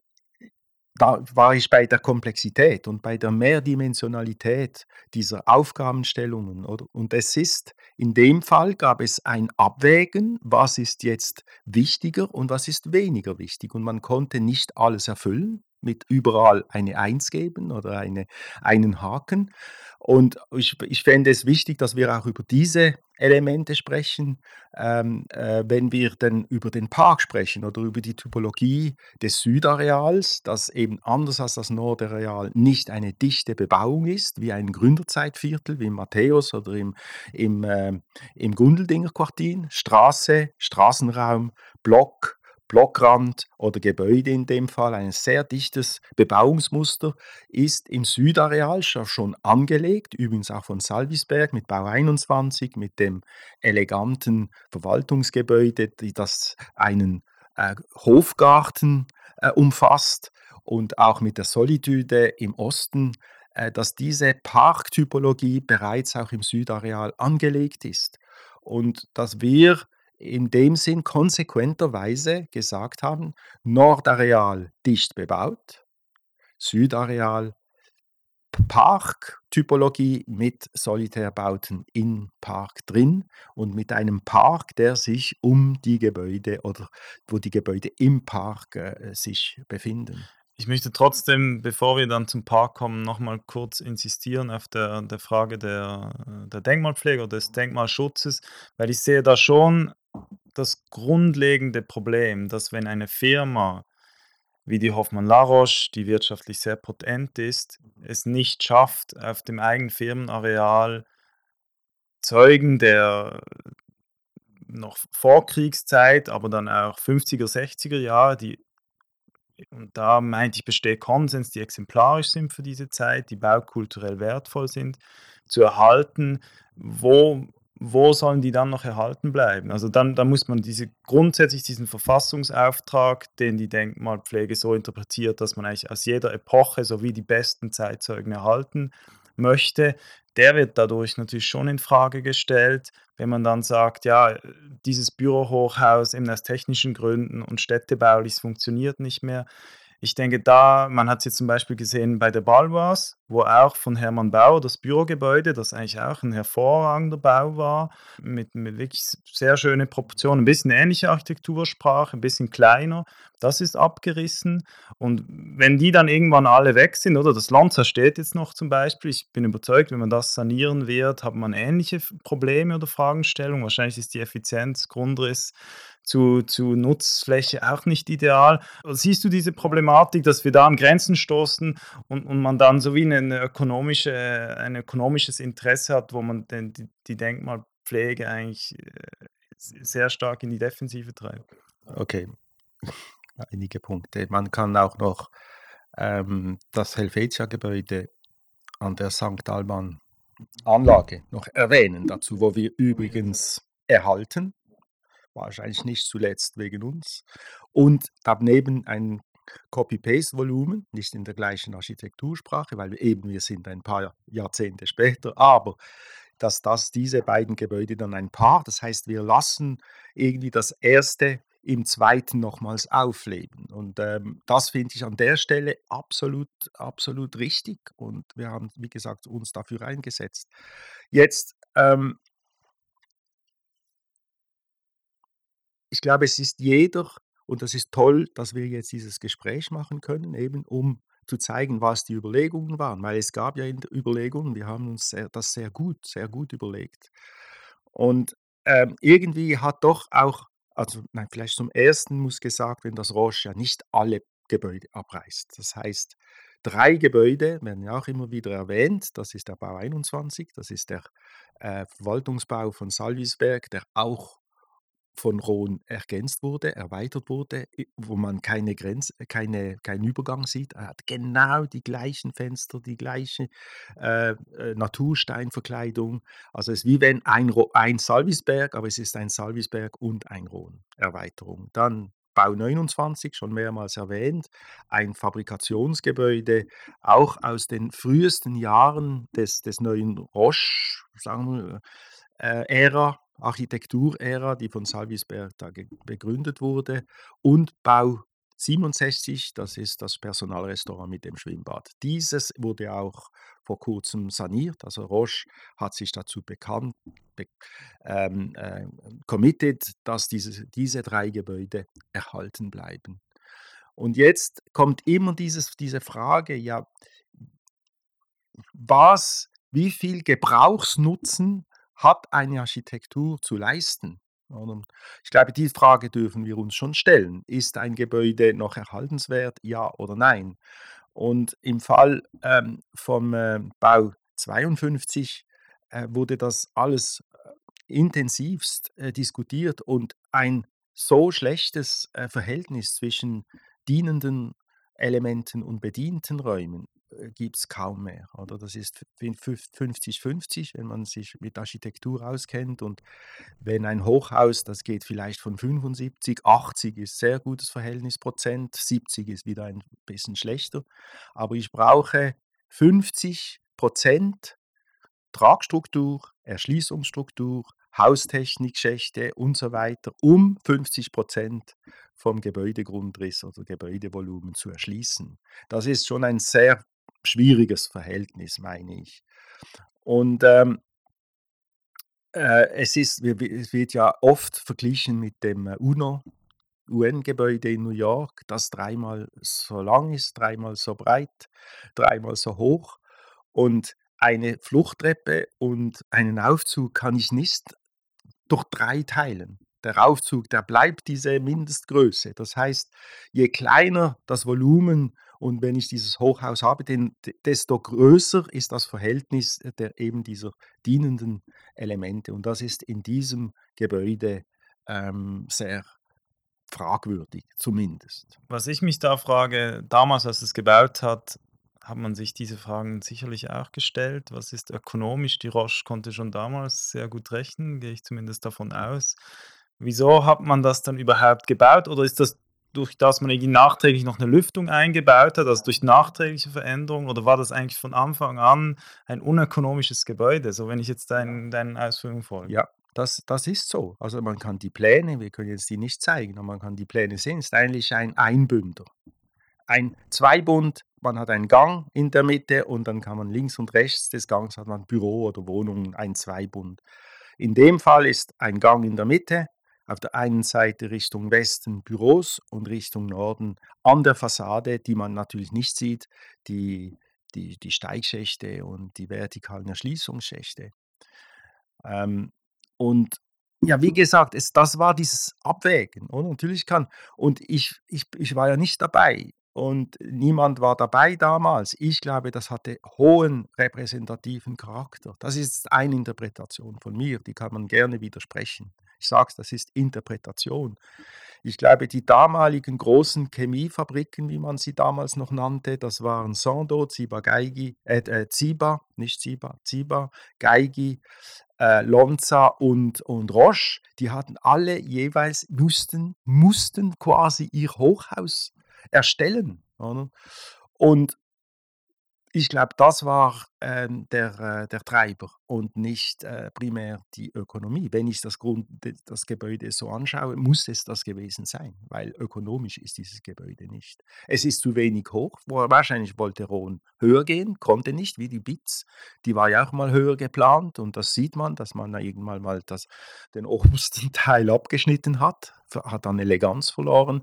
S3: da war ich bei der Komplexität und bei der Mehrdimensionalität dieser Aufgabenstellungen. Oder? Und es ist, in dem Fall gab es ein Abwägen, was ist jetzt wichtiger und was ist weniger wichtig. Und man konnte nicht alles erfüllen mit überall eine Eins geben oder eine, einen Haken. Und ich, ich fände es wichtig, dass wir auch über diese Elemente sprechen, ähm, äh, wenn wir dann über den Park sprechen oder über die Typologie des Südareals, das eben anders als das Nordareal nicht eine dichte Bebauung ist, wie ein Gründerzeitviertel, wie im Matthäus oder im, im, äh, im Gundeldinger Quartier, Straße, Straßenraum, Block, Blockrand oder Gebäude in dem Fall, ein sehr dichtes Bebauungsmuster, ist im Südareal schon angelegt, übrigens auch von Salvisberg mit Bau 21, mit dem eleganten Verwaltungsgebäude, das einen äh, Hofgarten äh, umfasst und auch mit der Solitude im Osten, äh, dass diese Parktypologie bereits auch im Südareal angelegt ist. Und dass wir in dem Sinn konsequenterweise gesagt haben, Nordareal dicht bebaut, Südareal Parktypologie mit Solitärbauten in Park drin und mit einem Park, der sich um die Gebäude oder wo die Gebäude im Park äh, sich befinden.
S2: Ich möchte trotzdem, bevor wir dann zum Park kommen, nochmal kurz insistieren auf der, der Frage der, der Denkmalpflege oder des Denkmalschutzes, weil ich sehe da schon das grundlegende Problem, dass wenn eine Firma wie die Hoffmann La Roche, die wirtschaftlich sehr potent ist, es nicht schafft, auf dem eigenen Firmenareal Zeugen der noch Vorkriegszeit, aber dann auch 50er, 60er Jahre, die und da meinte ich, besteht Konsens, die exemplarisch sind für diese Zeit, die baukulturell wertvoll sind, zu erhalten. Wo, wo sollen die dann noch erhalten bleiben? Also dann, dann muss man diese, grundsätzlich diesen Verfassungsauftrag, den die Denkmalpflege so interpretiert, dass man eigentlich aus jeder Epoche sowie die besten Zeitzeugen erhalten möchte, der wird dadurch natürlich schon in Frage gestellt, wenn man dann sagt, ja, dieses Bürohochhaus eben aus technischen Gründen und städtebaulich funktioniert nicht mehr. Ich denke da, man hat es jetzt zum Beispiel gesehen bei der Balwas, wo auch von Hermann Bauer das Bürogebäude, das eigentlich auch ein hervorragender Bau war, mit, mit wirklich sehr schönen Proportionen, ein bisschen ähnliche Architektursprache, ein bisschen kleiner, das ist abgerissen. Und wenn die dann irgendwann alle weg sind, oder das Land zersteht jetzt noch zum Beispiel, ich bin überzeugt, wenn man das sanieren wird, hat man ähnliche Probleme oder Fragestellungen. Wahrscheinlich ist die Effizienz, Grundriss, zu, zu Nutzfläche auch nicht ideal. Siehst du diese Problematik, dass wir da an Grenzen stoßen und, und man dann so wie eine ökonomische, ein ökonomisches Interesse hat, wo man den, die, die Denkmalpflege eigentlich äh, sehr stark in die Defensive treibt?
S3: Okay, einige Punkte. Man kann auch noch ähm, das Helvetia-Gebäude an der St. Alban Anlage noch erwähnen, dazu, wo wir übrigens erhalten wahrscheinlich nicht zuletzt wegen uns. Und daneben ein Copy-Paste-Volumen, nicht in der gleichen Architektursprache, weil wir eben wir sind ein paar Jahrzehnte später, aber dass das diese beiden Gebäude dann ein Paar, das heißt, wir lassen irgendwie das erste im zweiten nochmals aufleben. Und ähm, das finde ich an der Stelle absolut, absolut richtig. Und wir haben, wie gesagt, uns dafür eingesetzt. Jetzt ähm, ich glaube, es ist jeder, und das ist toll, dass wir jetzt dieses Gespräch machen können, eben um zu zeigen, was die Überlegungen waren, weil es gab ja Überlegungen, wir haben uns sehr, das sehr gut, sehr gut überlegt. Und ähm, irgendwie hat doch auch, also nein, vielleicht zum Ersten muss gesagt werden, dass Roche ja nicht alle Gebäude abreißt. Das heißt, drei Gebäude werden ja auch immer wieder erwähnt. Das ist der Bau 21, das ist der äh, Verwaltungsbau von Salvisberg, der auch von Rohn ergänzt wurde, erweitert wurde, wo man keine Grenze, äh, keine, keinen Übergang sieht. Er hat genau die gleichen Fenster, die gleiche äh, äh, Natursteinverkleidung. Also es ist wie wenn ein, ein Salvisberg, aber es ist ein Salvisberg und ein Rohn Erweiterung. Dann Bau 29, schon mehrmals erwähnt, ein Fabrikationsgebäude, auch aus den frühesten Jahren des, des neuen Roche, Architekturära, die von Salvisberg da begründet wurde, und Bau 67, das ist das Personalrestaurant mit dem Schwimmbad. Dieses wurde auch vor kurzem saniert. Also Roche hat sich dazu bekannt, be, ähm, äh, committed, dass diese, diese drei Gebäude erhalten bleiben. Und jetzt kommt immer dieses, diese Frage, ja, was, wie viel Gebrauchsnutzen hat eine Architektur zu leisten? Ich glaube, die Frage dürfen wir uns schon stellen. Ist ein Gebäude noch erhaltenswert, ja oder nein? Und im Fall ähm, vom äh, Bau 52 äh, wurde das alles äh, intensivst äh, diskutiert und ein so schlechtes äh, Verhältnis zwischen dienenden Elementen und bedienten Räumen gibt es kaum mehr. Oder? Das ist 50-50, wenn man sich mit Architektur auskennt. Und wenn ein Hochhaus, das geht vielleicht von 75, 80 ist sehr gutes Verhältnis Prozent, 70 ist wieder ein bisschen schlechter. Aber ich brauche 50 Prozent Tragstruktur, Erschließungsstruktur, Haustechnik, Schächte und so weiter, um 50 Prozent vom Gebäudegrundriss oder Gebäudevolumen zu erschließen. Das ist schon ein sehr schwieriges Verhältnis, meine ich. Und ähm, äh, es, ist, es wird ja oft verglichen mit dem äh, UNO, UN-Gebäude in New York, das dreimal so lang ist, dreimal so breit, dreimal so hoch. Und eine Fluchttreppe und einen Aufzug kann ich nicht durch drei teilen. Der Aufzug, der bleibt diese Mindestgröße. Das heißt, je kleiner das Volumen und wenn ich dieses Hochhaus habe, den, desto größer ist das Verhältnis der eben dieser dienenden Elemente. Und das ist in diesem Gebäude ähm, sehr fragwürdig, zumindest.
S2: Was ich mich da frage, damals, als es gebaut hat, hat man sich diese Fragen sicherlich auch gestellt. Was ist ökonomisch? Die Roche konnte schon damals sehr gut rechnen, gehe ich zumindest davon aus. Wieso hat man das dann überhaupt gebaut? Oder ist das durch das man irgendwie nachträglich noch eine Lüftung eingebaut hat, also durch nachträgliche Veränderungen, oder war das eigentlich von Anfang an ein unökonomisches Gebäude, so wenn ich jetzt deinen, deinen Ausführungen folge?
S3: Ja, das, das ist so. Also man kann die Pläne, wir können jetzt die nicht zeigen, aber man kann die Pläne sehen, ist eigentlich ein Einbünder. Ein Zweibund, man hat einen Gang in der Mitte und dann kann man links und rechts des Gangs hat man Büro oder Wohnungen, ein Zweibund. In dem Fall ist ein Gang in der Mitte, auf der einen Seite Richtung Westen Büros und Richtung Norden an der Fassade, die man natürlich nicht sieht, die, die, die Steigschächte und die vertikalen Erschließungsschächte. Ähm, und ja, wie gesagt, es, das war dieses Abwägen. Und natürlich kann, und ich, ich, ich war ja nicht dabei und niemand war dabei damals. Ich glaube, das hatte hohen repräsentativen Charakter. Das ist eine Interpretation von mir, die kann man gerne widersprechen. Ich sage es, das ist Interpretation. Ich glaube, die damaligen großen Chemiefabriken, wie man sie damals noch nannte, das waren Sando, Ziba, Geigi, äh, äh, Ziba, nicht Ziba, Ziba, Geigi, äh, Lonza und, und Roche, die hatten alle jeweils, mussten, mussten quasi ihr Hochhaus erstellen. Oder? Und ich glaube, das war ähm, der, äh, der Treiber und nicht äh, primär die Ökonomie. Wenn ich das, Grund, das Gebäude so anschaue, muss es das gewesen sein, weil ökonomisch ist dieses Gebäude nicht. Es ist zu wenig hoch. Wahrscheinlich wollte Ron höher gehen, konnte nicht, wie die BITS. Die war ja auch mal höher geplant und das sieht man, dass man da irgendwann mal das, den <laughs> obersten Teil abgeschnitten hat hat an Eleganz verloren.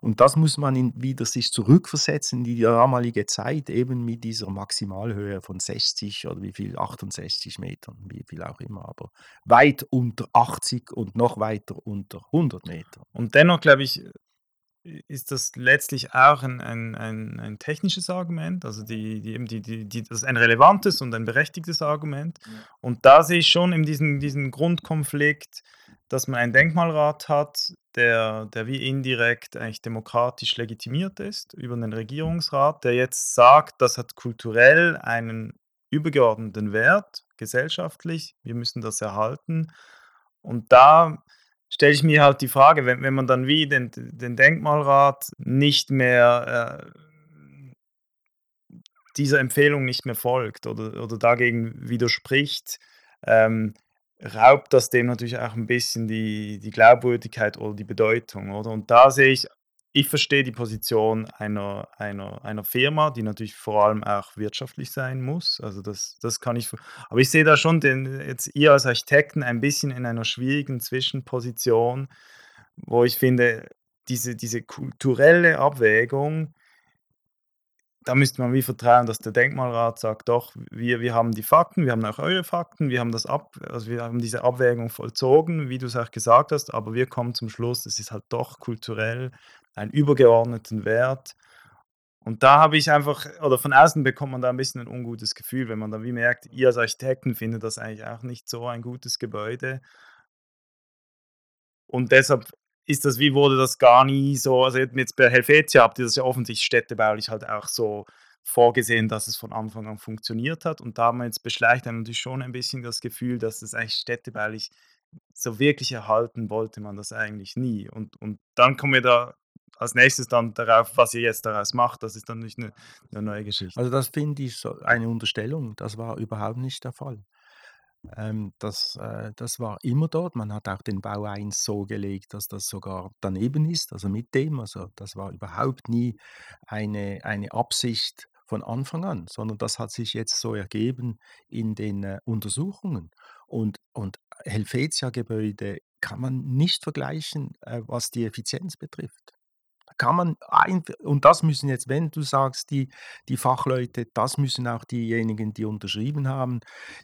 S3: Und das muss man in, wieder sich zurückversetzen in die damalige Zeit, eben mit dieser Maximalhöhe von 60 oder wie viel, 68 Metern, wie viel auch immer, aber weit unter 80 und noch weiter unter 100 Metern.
S2: Und dennoch, glaube ich, ist das letztlich auch ein, ein, ein, ein technisches Argument, also die, die, die, die, die, das ist ein relevantes und ein berechtigtes Argument. Ja. Und da sehe ich schon in diesem, diesen Grundkonflikt, dass man einen Denkmalrat hat, der, der wie indirekt eigentlich demokratisch legitimiert ist über den Regierungsrat, der jetzt sagt, das hat kulturell einen übergeordneten Wert, gesellschaftlich, wir müssen das erhalten. Und da stelle ich mir halt die Frage, wenn, wenn man dann wie den, den Denkmalrat nicht mehr äh, dieser Empfehlung nicht mehr folgt oder, oder dagegen widerspricht, ähm, raubt das dem natürlich auch ein bisschen die, die Glaubwürdigkeit oder die Bedeutung, oder? Und da sehe ich, ich verstehe die Position einer, einer, einer Firma, die natürlich vor allem auch wirtschaftlich sein muss. Also das, das kann ich. Aber ich sehe da schon den, jetzt ihr als Architekten ein bisschen in einer schwierigen Zwischenposition, wo ich finde, diese, diese kulturelle Abwägung da müsste man wie vertrauen, dass der Denkmalrat sagt, doch, wir, wir haben die Fakten, wir haben auch eure Fakten, wir haben das ab, also wir haben diese Abwägung vollzogen, wie du es auch gesagt hast, aber wir kommen zum Schluss, es ist halt doch kulturell einen übergeordneten Wert. Und da habe ich einfach, oder von außen bekommt man da ein bisschen ein ungutes Gefühl, wenn man dann wie merkt, ihr als Architekten findet das eigentlich auch nicht so ein gutes Gebäude. Und deshalb ist das, wie wurde das gar nie so, also jetzt bei Helvetia habt ihr das ja offensichtlich städtebaulich halt auch so vorgesehen, dass es von Anfang an funktioniert hat. Und damals beschleicht dann natürlich schon ein bisschen das Gefühl, dass es eigentlich städtebaulich so wirklich erhalten wollte man das eigentlich nie. Und, und dann kommen wir da als nächstes dann darauf, was ihr jetzt daraus macht. Das ist dann nicht eine, eine neue Geschichte.
S3: Also das finde ich so eine Unterstellung. Das war überhaupt nicht der Fall. Ähm, das, äh, das war immer dort. Man hat auch den Bau 1 so gelegt, dass das sogar daneben ist, also mit dem. Also das war überhaupt nie eine, eine Absicht von Anfang an, sondern das hat sich jetzt so ergeben in den äh, Untersuchungen. Und, und Helvetia-Gebäude kann man nicht vergleichen, äh, was die Effizienz betrifft kann man ein, und das müssen jetzt, wenn du sagst, die, die Fachleute, das müssen auch diejenigen, die unterschrieben haben,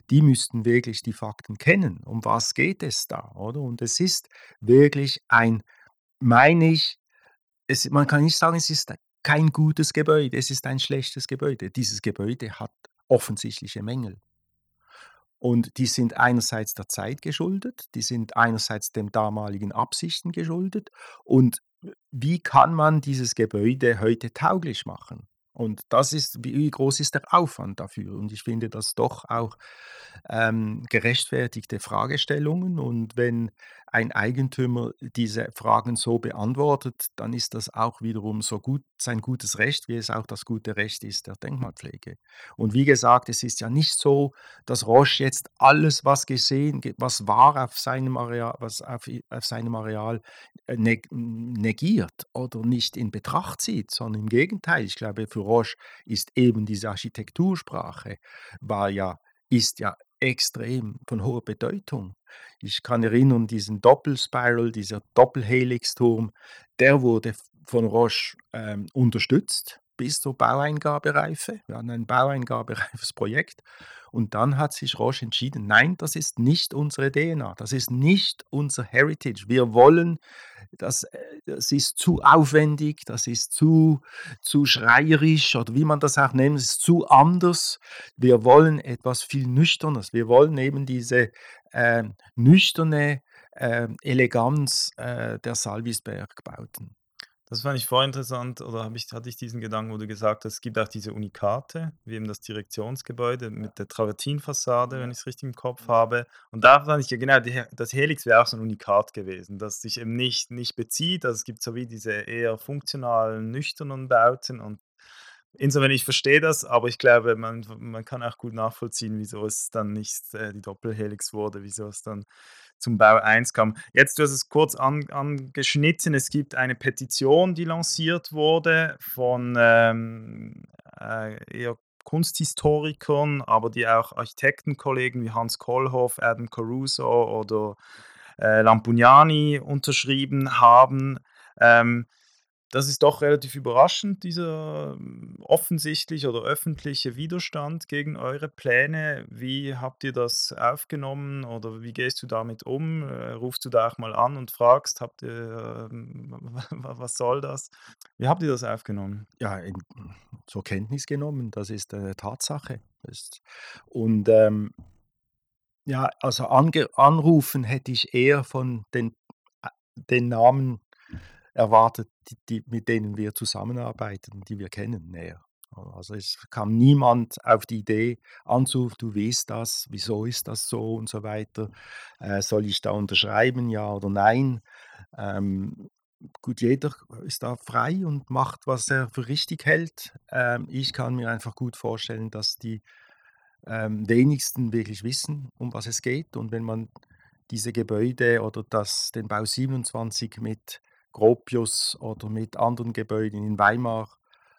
S3: die müssten wirklich die Fakten kennen. Um was geht es da, oder? Und es ist wirklich ein, meine ich, es, man kann nicht sagen, es ist kein gutes Gebäude, es ist ein schlechtes Gebäude. Dieses Gebäude hat offensichtliche Mängel. Und die sind einerseits der Zeit geschuldet, die sind einerseits den damaligen Absichten geschuldet und wie kann man dieses Gebäude heute tauglich machen? Und das ist, wie groß ist der Aufwand dafür? Und ich finde das doch auch ähm, gerechtfertigte Fragestellungen. Und wenn ein Eigentümer diese Fragen so beantwortet, dann ist das auch wiederum so gut sein gutes Recht, wie es auch das gute Recht ist der Denkmalpflege. Und wie gesagt, es ist ja nicht so, dass Roche jetzt alles, was gesehen, was war auf seinem Areal, was auf, auf seinem Areal äh, negiert oder nicht in Betracht zieht, sondern im Gegenteil. Ich glaube, für Roche ist eben diese Architektursprache war ja ist ja extrem von hoher Bedeutung. Ich kann erinnern, diesen Doppelspiral, dieser Doppelhelixturm, der wurde von Roche ähm, unterstützt bis zur Baueingabereife. Wir hatten ein baueingabereifes Projekt und dann hat sich Roche entschieden, nein, das ist nicht unsere DNA, das ist nicht unser Heritage. Wir wollen, das, äh, das ist zu aufwendig, das ist zu, zu schreierisch oder wie man das auch nennt, es ist zu anders. Wir wollen etwas viel Nüchternes. Wir wollen eben diese äh, nüchterne äh, Eleganz äh, der Salvisberg-Bauten.
S2: Das fand ich vorinteressant, oder habe ich hatte ich diesen Gedanken, wo du gesagt hast, es gibt auch diese Unikate, wie eben das Direktionsgebäude mit der Travertinfassade, wenn ich es richtig im Kopf habe. Und da fand ich ja genau, die das Helix wäre auch so ein Unikat gewesen, das sich eben nicht nicht bezieht. Also, es gibt so wie diese eher funktionalen, nüchternen Bauten und insofern, ich verstehe das, aber ich glaube, man man kann auch gut nachvollziehen, wieso es dann nicht, äh, die Doppelhelix wurde, wieso es dann zum Bau 1 kam. Jetzt, du hast es kurz an, angeschnitten, es gibt eine Petition, die lanciert wurde von ähm, äh, eher Kunsthistorikern, aber die auch Architektenkollegen wie Hans Kohlhoff, Adam Caruso oder äh, Lampugnani unterschrieben haben. Ähm, das ist doch relativ überraschend, dieser hm, offensichtliche oder öffentliche Widerstand gegen eure Pläne. Wie habt ihr das aufgenommen oder wie gehst du damit um? Äh, rufst du da auch mal an und fragst, habt ihr, ähm, <laughs> was soll das? Wie habt ihr das aufgenommen?
S3: Ja, zur Kenntnis genommen, das ist eine Tatsache. Ist, und ähm, ja, also ange, anrufen hätte ich eher von den, äh, den Namen erwartet, die, mit denen wir zusammenarbeiten, die wir kennen, näher. Also es kam niemand auf die Idee anzurufen, du weißt das, wieso ist das so und so weiter. Äh, soll ich da unterschreiben, ja oder nein? Ähm, gut, jeder ist da frei und macht, was er für richtig hält. Ähm, ich kann mir einfach gut vorstellen, dass die ähm, wenigsten wirklich wissen, um was es geht. Und wenn man diese Gebäude oder das, den Bau 27 mit Gropius oder mit anderen Gebäuden in Weimar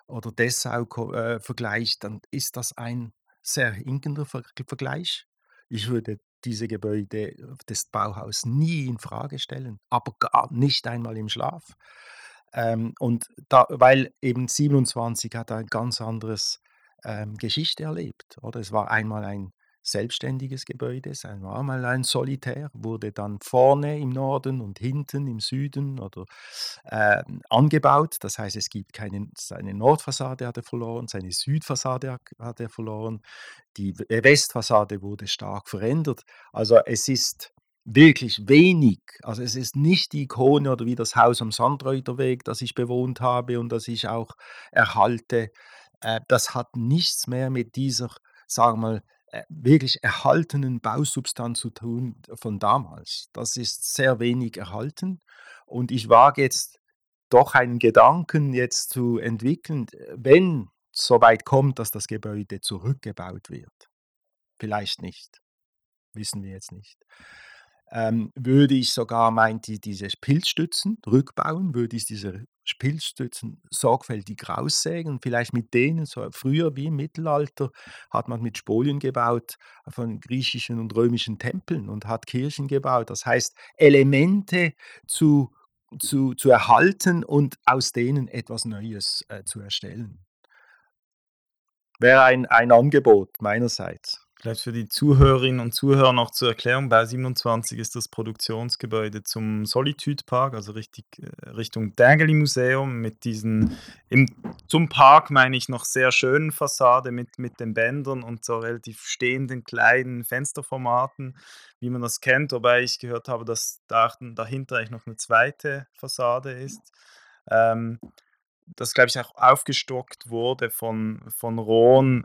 S3: oder Dessau äh, vergleicht, dann ist das ein sehr hinkender Ver Vergleich. Ich würde diese Gebäude des Bauhaus nie in Frage stellen, aber gar nicht einmal im Schlaf. Ähm, und da, weil eben 27 hat ein ganz anderes ähm, Geschichte erlebt, oder? Es war einmal ein selbstständiges Gebäude. Es war mal ein Solitär, wurde dann vorne im Norden und hinten im Süden oder äh, angebaut. Das heißt, es gibt keine, seine Nordfassade hat er verloren, seine Südfassade hat er verloren, die Westfassade wurde stark verändert. Also es ist wirklich wenig. Also es ist nicht die Ikone oder wie das Haus am Sandreuterweg, das ich bewohnt habe und das ich auch erhalte. Äh, das hat nichts mehr mit dieser, sagen wir mal, äh, wirklich erhaltenen Bausubstanz zu tun von damals. Das ist sehr wenig erhalten und ich wage jetzt doch einen Gedanken jetzt zu entwickeln, wenn es so weit kommt, dass das Gebäude zurückgebaut wird. Vielleicht nicht, wissen wir jetzt nicht ähm, würde ich sogar meint die, diese Pilzstützen rückbauen, würde ich diese Pilzstützen sorgfältig raussägen vielleicht mit denen, so früher wie im Mittelalter, hat man mit Spolien gebaut von griechischen und römischen Tempeln und hat Kirchen gebaut. Das heißt, Elemente zu, zu, zu erhalten und aus denen etwas Neues äh, zu erstellen. Wäre ein, ein Angebot meinerseits.
S2: Vielleicht für die Zuhörerinnen und Zuhörer noch zur Erklärung, Bau 27 ist das Produktionsgebäude zum Solitude Park, also richtig, äh, Richtung Dägeli Museum mit diesen, im, zum Park meine ich noch sehr schönen Fassade mit, mit den Bändern und so relativ stehenden kleinen Fensterformaten, wie man das kennt, wobei ich gehört habe, dass da, dahinter eigentlich noch eine zweite Fassade ist. Ähm, das, glaube ich, auch aufgestockt wurde von, von Rohn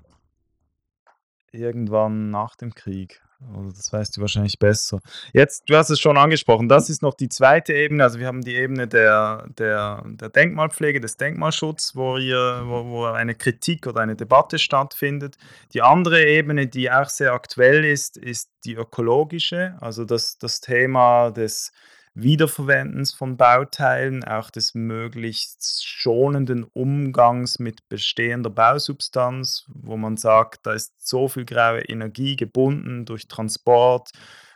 S2: irgendwann nach dem Krieg. Oder das weißt du wahrscheinlich besser. Jetzt, du hast es schon angesprochen, das ist noch die zweite Ebene. Also wir haben die Ebene der, der, der Denkmalpflege, des Denkmalschutzes, wo, wo, wo eine Kritik oder eine Debatte stattfindet. Die andere Ebene, die auch sehr aktuell ist, ist die ökologische, also das, das Thema des Wiederverwendens von Bauteilen, auch des möglichst schonenden Umgangs mit bestehender Bausubstanz, wo man sagt, da ist so viel graue Energie gebunden durch Transport,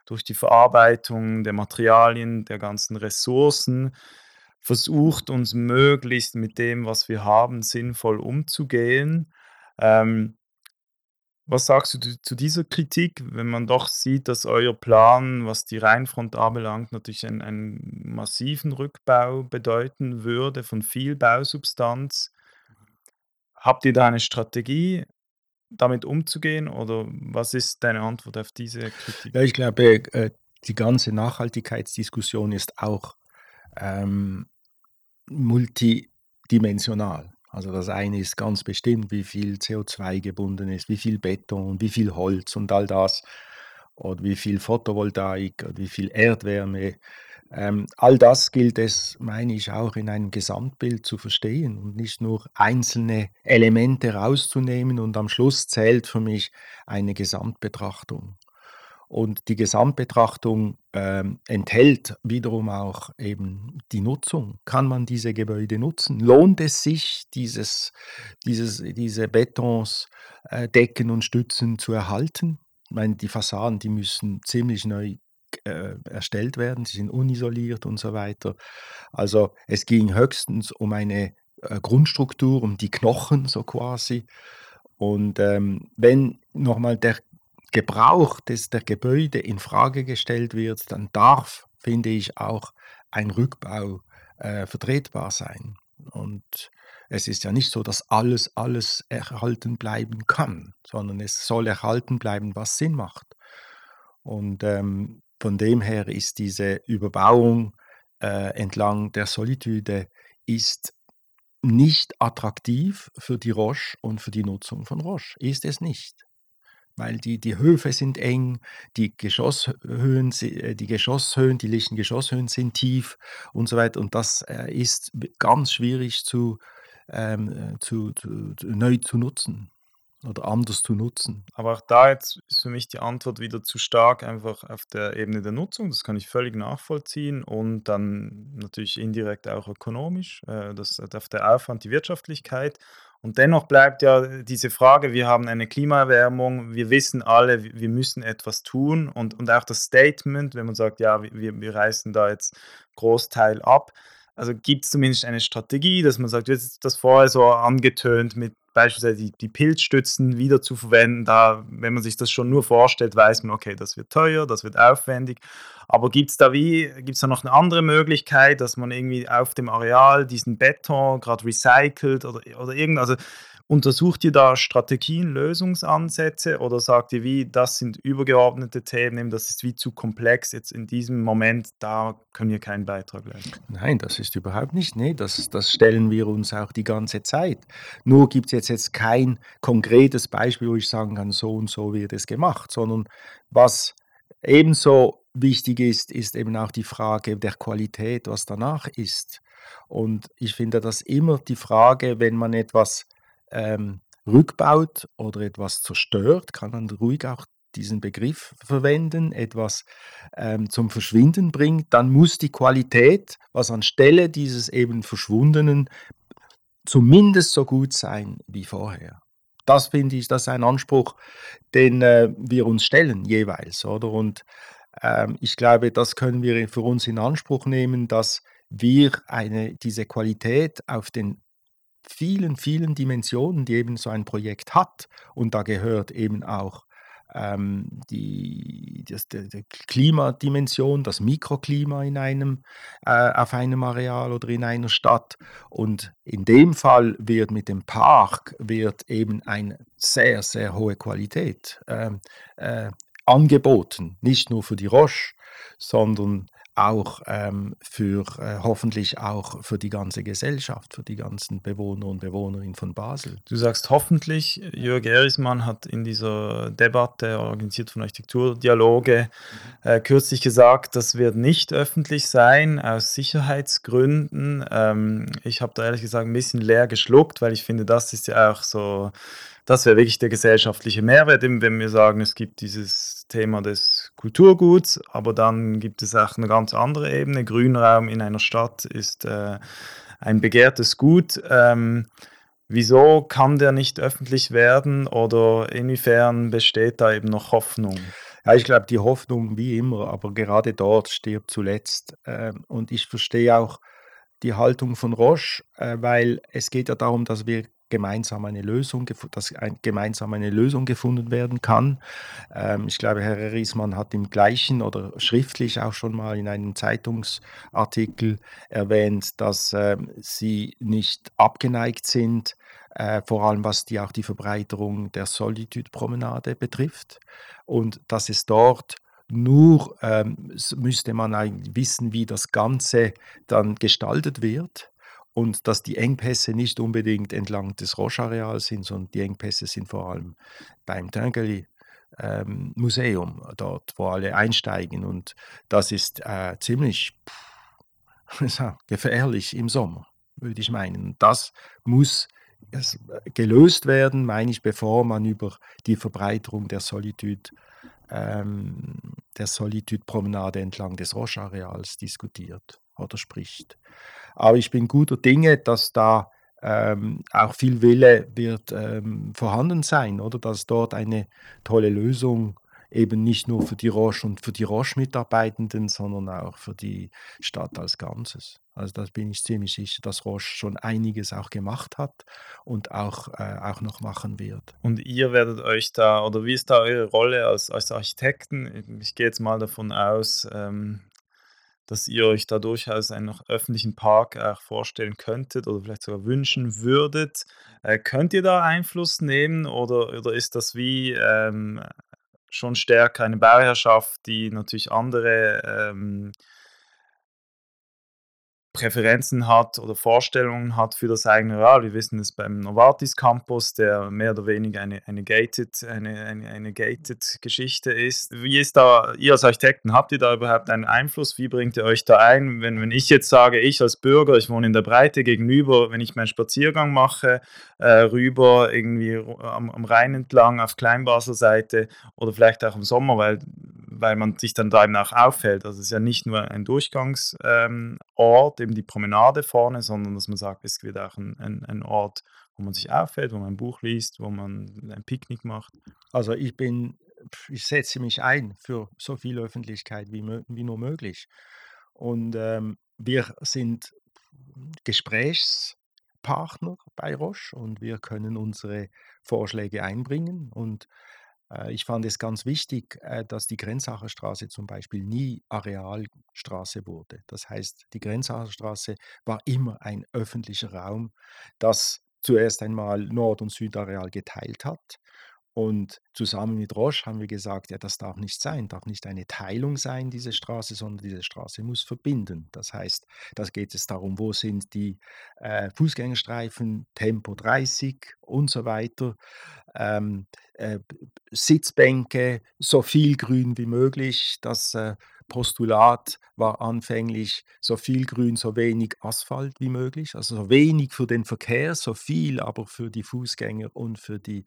S2: durch die Verarbeitung der Materialien, der ganzen Ressourcen, versucht uns möglichst mit dem, was wir haben, sinnvoll umzugehen. Ähm, was sagst du zu dieser Kritik, wenn man doch sieht, dass euer Plan, was die Rheinfront anbelangt, natürlich einen, einen massiven Rückbau bedeuten würde von viel Bausubstanz? Habt ihr da eine Strategie, damit umzugehen oder was ist deine Antwort auf diese Kritik?
S3: Ja, ich glaube, äh, die ganze Nachhaltigkeitsdiskussion ist auch ähm, multidimensional. Also das eine ist ganz bestimmt, wie viel CO2 gebunden ist, wie viel Beton, wie viel Holz und all das oder wie viel Photovoltaik oder wie viel Erdwärme. Ähm, all das gilt es, meine ich, auch in einem Gesamtbild zu verstehen und nicht nur einzelne Elemente rauszunehmen und am Schluss zählt für mich eine Gesamtbetrachtung. Und die Gesamtbetrachtung ähm, enthält wiederum auch eben die Nutzung. Kann man diese Gebäude nutzen? Lohnt es sich, dieses, dieses, diese Betons, äh, Decken und Stützen zu erhalten? Ich meine, die Fassaden, die müssen ziemlich neu äh, erstellt werden, sie sind unisoliert und so weiter. Also es ging höchstens um eine äh, Grundstruktur, um die Knochen so quasi. Und ähm, wenn nochmal der Gebrauch des, der Gebäude in Frage gestellt wird, dann darf, finde ich, auch ein Rückbau äh, vertretbar sein. Und es ist ja nicht so, dass alles, alles erhalten bleiben kann, sondern es soll erhalten bleiben, was Sinn macht. Und ähm, von dem her ist diese Überbauung äh, entlang der Solitude ist nicht attraktiv für die Roche und für die Nutzung von Roche. Ist es nicht weil die, die Höfe sind eng, die Geschosshöhen, äh, die Geschosshöhen, die lichten Geschosshöhen sind tief und so weiter. Und das äh, ist ganz schwierig zu, ähm, äh, zu, zu, neu zu nutzen oder anders zu nutzen.
S2: Aber auch da jetzt ist für mich die Antwort wieder zu stark einfach auf der Ebene der Nutzung. Das kann ich völlig nachvollziehen und dann natürlich indirekt auch ökonomisch. Das auf der Aufwand, die Wirtschaftlichkeit. Und dennoch bleibt ja diese Frage, wir haben eine Klimaerwärmung, wir wissen alle, wir müssen etwas tun und, und auch das Statement, wenn man sagt, ja, wir, wir reißen da jetzt Großteil ab. Also gibt es zumindest eine Strategie, dass man sagt, jetzt das vorher so angetönt mit beispielsweise die, die Pilzstützen wieder zu verwenden. Da, wenn man sich das schon nur vorstellt, weiß man, okay, das wird teuer, das wird aufwendig. Aber gibt es da wie, gibt da noch eine andere Möglichkeit, dass man irgendwie auf dem Areal diesen Beton gerade recycelt oder, oder irgend, also Untersucht ihr da Strategien, Lösungsansätze oder sagt ihr wie, das sind übergeordnete Themen, das ist wie zu komplex jetzt in diesem Moment, da können wir keinen Beitrag leisten?
S3: Nein, das ist überhaupt nicht. Nee, das, das stellen wir uns auch die ganze Zeit. Nur gibt es jetzt, jetzt kein konkretes Beispiel, wo ich sagen kann, so und so wird es gemacht, sondern was ebenso wichtig ist, ist eben auch die Frage der Qualität, was danach ist. Und ich finde das immer die Frage, wenn man etwas ähm, rückbaut oder etwas zerstört, kann man ruhig auch diesen Begriff verwenden, etwas ähm, zum Verschwinden bringt, dann muss die Qualität, was anstelle dieses eben Verschwundenen, zumindest so gut sein wie vorher. Das finde ich, das ist ein Anspruch, den äh, wir uns stellen jeweils, oder? Und ähm, ich glaube, das können wir für uns in Anspruch nehmen, dass wir eine, diese Qualität auf den vielen, vielen Dimensionen, die eben so ein Projekt hat. Und da gehört eben auch ähm, die, das, die, die, Klimadimension, das Mikroklima in einem, äh, auf einem Areal oder in einer Stadt. Und in dem Fall wird mit dem Park wird eben eine sehr, sehr hohe Qualität äh, äh, angeboten, nicht nur für die Roche, sondern auch ähm, für äh, hoffentlich auch für die ganze Gesellschaft, für die ganzen Bewohner und Bewohnerinnen von Basel.
S2: Du sagst hoffentlich, Jörg Erismann hat in dieser Debatte, organisiert von Architekturdialoge, äh, kürzlich gesagt, das wird nicht öffentlich sein, aus Sicherheitsgründen. Ähm, ich habe da ehrlich gesagt ein bisschen leer geschluckt, weil ich finde, das ist ja auch so, das wäre wirklich der gesellschaftliche Mehrwert, wenn wir sagen, es gibt dieses Thema des Kulturguts, aber dann gibt es auch eine ganz andere Ebene. Grünraum in einer Stadt ist äh, ein begehrtes Gut. Ähm, wieso kann der nicht öffentlich werden oder inwiefern besteht da eben noch Hoffnung?
S3: Ja, ich glaube, die Hoffnung wie immer, aber gerade dort stirbt zuletzt. Ähm, und ich verstehe auch die Haltung von Roche, äh, weil es geht ja darum, dass wir gemeinsam eine Lösung, dass ein, gemeinsam eine Lösung gefunden werden kann. Ähm, ich glaube, Herr Riesmann hat im gleichen oder schriftlich auch schon mal in einem Zeitungsartikel erwähnt, dass äh, sie nicht abgeneigt sind, äh, vor allem was die auch die Verbreiterung der Solitude-Promenade betrifft und dass es dort nur ähm, müsste man eigentlich wissen, wie das Ganze dann gestaltet wird und dass die Engpässe nicht unbedingt entlang des Roche-Areals sind, sondern die Engpässe sind vor allem beim Tinguely ähm, Museum, dort, wo alle einsteigen. Und das ist äh, ziemlich pff, <laughs> gefährlich im Sommer, würde ich meinen. Das muss gelöst werden, meine ich, bevor man über die Verbreiterung der Solitude ähm, der Solitude-Promenade entlang des Roche-Areals diskutiert oder spricht. Aber ich bin guter Dinge, dass da ähm, auch viel Wille wird ähm, vorhanden sein, oder dass dort eine tolle Lösung eben nicht nur für die Roche und für die Roche-Mitarbeitenden, sondern auch für die Stadt als Ganzes. Also da bin ich ziemlich sicher, dass Roche schon einiges auch gemacht hat und auch, äh, auch noch machen wird.
S2: Und ihr werdet euch da, oder wie ist da eure Rolle als, als Architekten? Ich gehe jetzt mal davon aus, ähm, dass ihr euch da durchaus einen öffentlichen Park auch vorstellen könntet oder vielleicht sogar wünschen würdet. Äh, könnt ihr da Einfluss nehmen oder, oder ist das wie ähm, schon stärker eine Bauherrschaft, die natürlich andere ähm, Präferenzen hat oder Vorstellungen hat für das eigene Areal. Wir wissen es beim Novartis Campus, der mehr oder weniger eine, eine, gated, eine, eine, eine gated Geschichte ist. Wie ist da, ihr als Architekten, habt ihr da überhaupt einen Einfluss? Wie bringt ihr euch da ein? Wenn, wenn ich jetzt sage, ich als Bürger, ich wohne in der Breite gegenüber, wenn ich meinen Spaziergang mache, äh, rüber irgendwie am, am Rhein entlang auf Kleinbasel Seite oder vielleicht auch im Sommer, weil weil man sich dann da eben auch auffällt. Also es ist ja nicht nur ein Durchgangsort, ähm, eben die Promenade vorne, sondern dass man sagt, es wird auch ein, ein, ein Ort, wo man sich auffällt, wo man ein Buch liest, wo man ein Picknick macht.
S3: Also ich bin, ich setze mich ein für so viel Öffentlichkeit wie, wie nur möglich. Und ähm, wir sind Gesprächspartner bei Roche und wir können unsere Vorschläge einbringen und ich fand es ganz wichtig, äh, dass die Grenzacher Straße zum Beispiel nie Arealstraße wurde. Das heißt, die Grenzacher Straße war immer ein öffentlicher Raum, das zuerst einmal Nord- und Südareal geteilt hat und zusammen mit Roche haben wir gesagt, ja, das darf nicht sein, darf nicht eine Teilung sein, diese Straße, sondern diese Straße muss verbinden. Das heißt, da geht es darum, wo sind die äh, Fußgängerstreifen, Tempo 30 und so weiter, ähm, äh, Sitzbänke, so viel Grün wie möglich, dass äh, Postulat war anfänglich so viel Grün, so wenig Asphalt wie möglich. Also so wenig für den Verkehr, so viel aber für die Fußgänger und für die,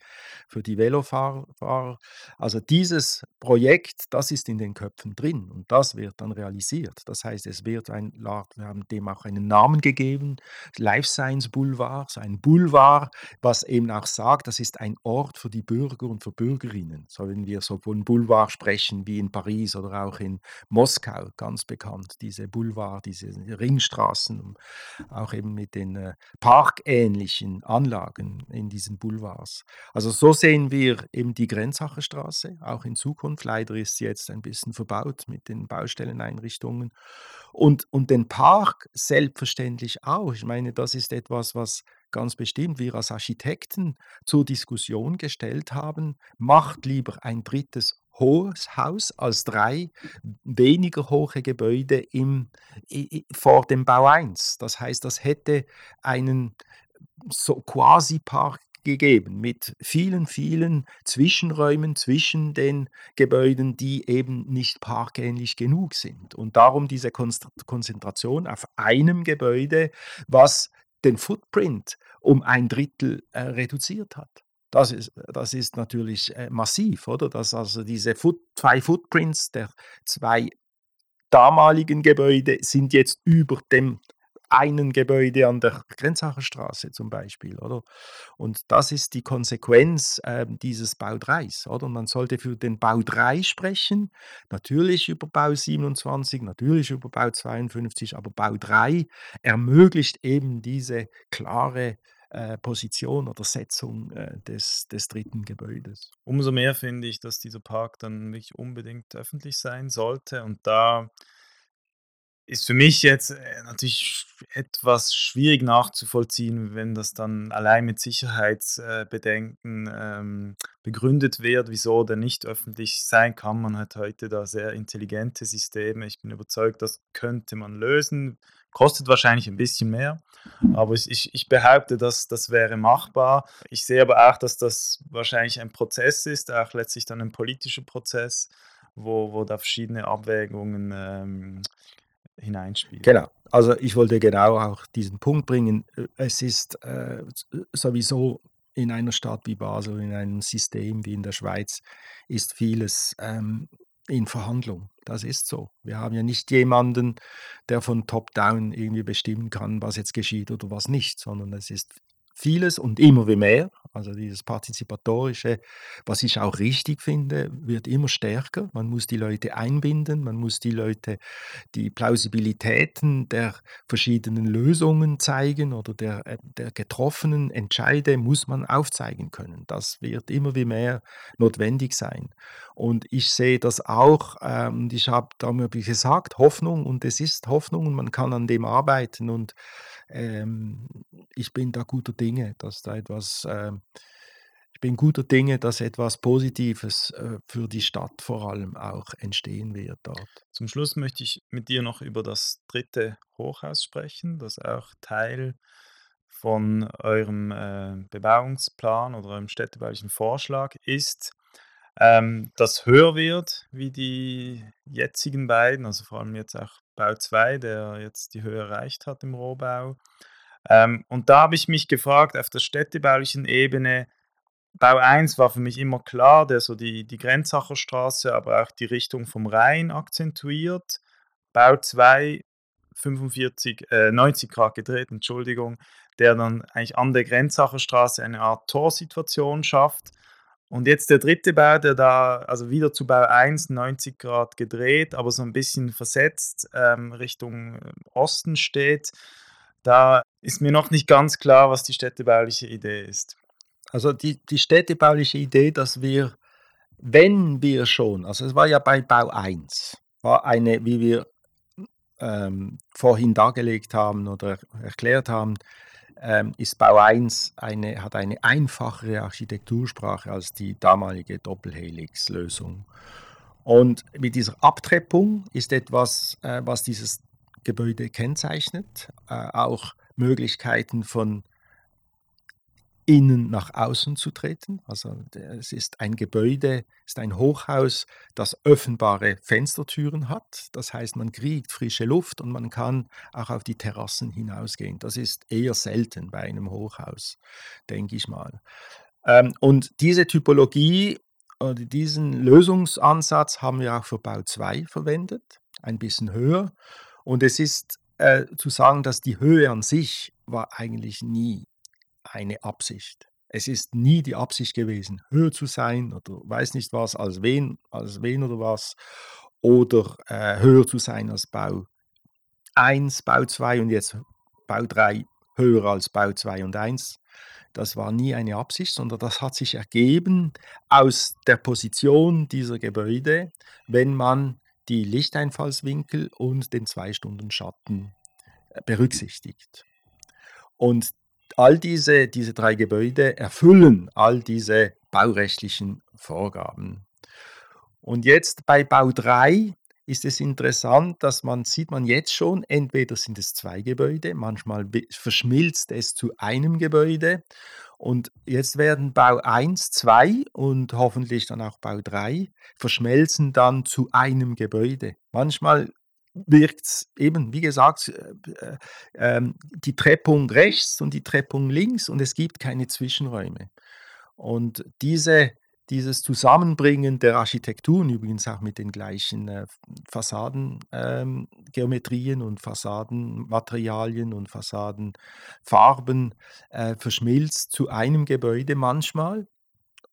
S3: für die Velofahrer. Also dieses Projekt, das ist in den Köpfen drin und das wird dann realisiert. Das heißt, es wird ein, wir haben dem auch einen Namen gegeben, Life Science Boulevard, so ein Boulevard, was eben auch sagt, das ist ein Ort für die Bürger und für Bürgerinnen. So wenn wir so von Boulevard sprechen wie in Paris oder auch in Moskau ganz bekannt, diese Boulevard, diese Ringstraßen, auch eben mit den äh, parkähnlichen Anlagen in diesen Boulevards. Also so sehen wir eben die Grenzacher Straße, auch in Zukunft. Leider ist sie jetzt ein bisschen verbaut mit den Baustelleneinrichtungen. Und, und den Park selbstverständlich auch. Ich meine, das ist etwas, was ganz bestimmt wir als Architekten zur Diskussion gestellt haben. Macht lieber ein drittes hohes Haus als drei weniger hohe Gebäude im, vor dem Bau 1. Das heißt, das hätte einen so quasi Park gegeben mit vielen, vielen Zwischenräumen zwischen den Gebäuden, die eben nicht parkähnlich genug sind. Und darum diese Konzentration auf einem Gebäude, was den Footprint um ein Drittel äh, reduziert hat. Das ist, das ist natürlich äh, massiv, oder? Dass also diese Foot, zwei Footprints der zwei damaligen Gebäude sind jetzt über dem einen Gebäude an der Grenzacher Straße zum Beispiel, oder? Und das ist die Konsequenz äh, dieses Bau 3, oder? man sollte für den Bau 3 sprechen, natürlich über Bau 27, natürlich über Bau 52, aber Bau 3 ermöglicht eben diese klare äh, Position oder Setzung äh, des, des dritten Gebäudes.
S2: Umso mehr finde ich, dass dieser Park dann wirklich unbedingt öffentlich sein sollte und da ist für mich jetzt, äh, natürlich etwas schwierig nachzuvollziehen, wenn das dann allein mit Sicherheitsbedenken, äh, ähm, begründet wird, wieso der nicht öffentlich sein kann. Man hat heute da sehr intelligente Systeme. Ich bin überzeugt, das könnte man lösen. Kostet wahrscheinlich ein bisschen mehr, aber ich ich ich behaupte, dass das wäre machbar. Ich sehe aber auch, dass das wahrscheinlich ein Prozess ist, auch letztlich dann ein politischer Prozess, wo wo da verschiedene Abwägungen, ähm hineinspielt.
S3: Genau. Also ich wollte genau auch diesen Punkt bringen. Es ist äh, sowieso in einer Stadt wie Basel, in einem System wie in der Schweiz, ist vieles ähm, in Verhandlung. Das ist so. Wir haben ja nicht jemanden, der von Top-Down irgendwie bestimmen kann, was jetzt geschieht oder was nicht, sondern es ist vieles und immer wie mehr. Also dieses Partizipatorische, was ich auch richtig finde, wird immer stärker. Man muss die Leute einbinden, man muss die Leute die Plausibilitäten der verschiedenen Lösungen zeigen oder der, äh, der getroffenen Entscheide muss man aufzeigen können. Das wird immer wie mehr notwendig sein. Und ich sehe das auch, ähm, ich habe damals gesagt, Hoffnung und es ist Hoffnung und man kann an dem arbeiten und ähm, ich bin da guter Dinge, dass da etwas, äh, ich bin guter Dinge, dass etwas Positives äh, für die Stadt vor allem auch entstehen wird dort.
S2: Zum Schluss möchte ich mit dir noch über das dritte Hochhaus sprechen, das auch Teil von eurem äh, Bebauungsplan oder eurem städtebaulichen Vorschlag ist ähm, das höher wird wie die jetzigen beiden, also vor allem jetzt auch Bau 2, der jetzt die Höhe erreicht hat im Rohbau. Ähm, und da habe ich mich gefragt, auf der städtebaulichen Ebene, Bau 1 war für mich immer klar, der so die, die Grenzacher Straße, aber auch die Richtung vom Rhein akzentuiert. Bau 2 45, äh, 90 Grad gedreht, Entschuldigung, der dann eigentlich an der Grenzacher Straße eine Art Torsituation schafft. Und jetzt der dritte Bau, der da, also wieder zu Bau 1, 90 Grad gedreht, aber so ein bisschen versetzt ähm, Richtung äh, Osten steht. Da ist mir noch nicht ganz klar, was die städtebauliche Idee ist.
S3: Also die, die städtebauliche Idee, dass wir, wenn wir schon, also es war ja bei Bau 1, war eine, wie wir ähm, vorhin dargelegt haben oder erklärt haben, ähm, ist Bau 1 eine, hat eine einfachere Architektursprache als die damalige Doppelhelix-Lösung. Und mit dieser Abtreppung ist etwas, äh, was dieses Gebäude kennzeichnet, äh, auch Möglichkeiten von innen nach außen zu treten. Also es ist ein Gebäude, ist ein Hochhaus, das öffnbare Fenstertüren hat. Das heißt, man kriegt frische Luft und man kann auch auf die Terrassen hinausgehen. Das ist eher selten bei einem Hochhaus, denke ich mal. Ähm, und diese Typologie oder diesen Lösungsansatz haben wir auch für Bau 2 verwendet, ein bisschen höher. Und es ist äh, zu sagen, dass die Höhe an sich war eigentlich nie eine Absicht. Es ist nie die Absicht gewesen, höher zu sein oder weiß nicht was, als wen, als wen oder was, oder äh, höher zu sein als Bau 1, Bau 2 und jetzt Bau 3 höher als Bau 2 und 1. Das war nie eine Absicht, sondern das hat sich ergeben aus der Position dieser Gebäude, wenn man die Lichteinfallswinkel und den zwei Stunden Schatten äh, berücksichtigt. Und all diese, diese drei Gebäude erfüllen all diese baurechtlichen Vorgaben. Und jetzt bei Bau 3 ist es interessant, dass man sieht man jetzt schon, entweder sind es zwei Gebäude, manchmal verschmilzt es zu einem Gebäude. Und jetzt werden Bau 1, 2 und hoffentlich dann auch Bau 3 verschmelzen dann zu einem Gebäude. Manchmal wirkt es eben, wie gesagt, äh, äh, ähm, die Treppung rechts und die Treppung links und es gibt keine Zwischenräume. Und diese dieses Zusammenbringen der Architekturen, übrigens auch mit den gleichen äh, Fassadengeometrien ähm, und Fassadenmaterialien und Fassadenfarben, äh, verschmilzt zu einem Gebäude manchmal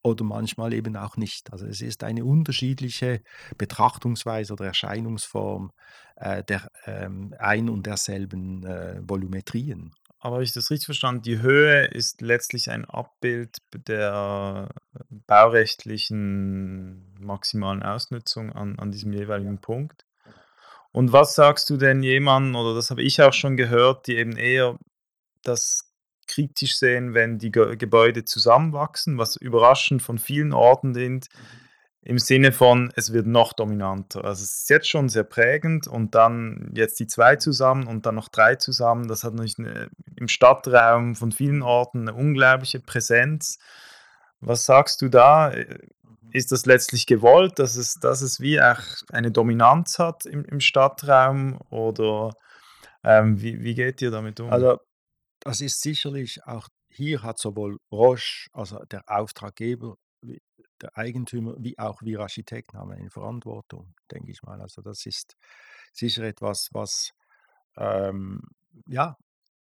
S3: oder manchmal eben auch nicht. Also es ist eine unterschiedliche Betrachtungsweise oder Erscheinungsform äh, der ähm, ein und derselben äh, Volumetrien.
S2: Aber habe ich das richtig verstanden? Die Höhe ist letztlich ein Abbild der baurechtlichen maximalen Ausnutzung an, an diesem jeweiligen Punkt. Und was sagst du denn jemandem, oder das habe ich auch schon gehört, die eben eher das kritisch sehen, wenn die Ge Gebäude zusammenwachsen, was überraschend von vielen Orten sind, im Sinne von, es wird noch dominanter. Also es ist jetzt schon sehr prägend und dann jetzt die zwei zusammen und dann noch drei zusammen. Das hat natürlich eine, im Stadtraum von vielen Orten eine unglaubliche Präsenz. Was sagst du da? Ist das letztlich gewollt, dass es, dass es wie auch eine Dominanz hat im, im Stadtraum oder ähm, wie, wie geht ihr damit um?
S3: Also das ist sicherlich auch hier hat sowohl Roche, also der Auftraggeber, der Eigentümer wie auch wir Architekten haben eine Verantwortung, denke ich mal. Also das ist sicher etwas, was ähm, ja,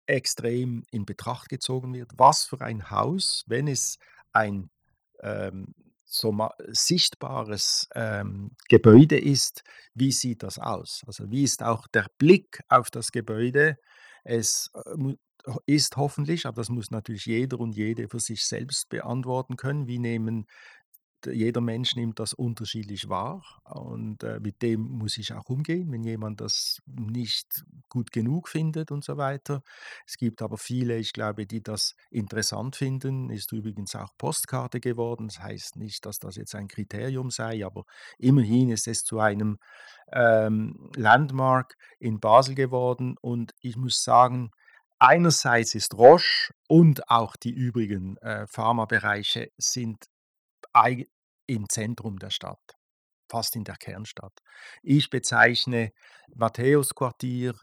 S3: extrem in Betracht gezogen wird. Was für ein Haus, wenn es ein ähm, so sichtbares ähm, Gebäude ist, wie sieht das aus? Also wie ist auch der Blick auf das Gebäude? Es äh, ist hoffentlich, aber das muss natürlich jeder und jede für sich selbst beantworten können. Wie nehmen jeder Mensch nimmt das unterschiedlich wahr und äh, mit dem muss ich auch umgehen, wenn jemand das nicht gut genug findet und so weiter. Es gibt aber viele, ich glaube, die das interessant finden. Ist übrigens auch Postkarte geworden. Das heißt nicht, dass das jetzt ein Kriterium sei, aber immerhin ist es zu einem ähm, Landmark in Basel geworden und ich muss sagen, Einerseits ist Roche und auch die übrigen äh, Pharmabereiche sind im Zentrum der Stadt, fast in der Kernstadt. Ich bezeichne Matthäusquartier,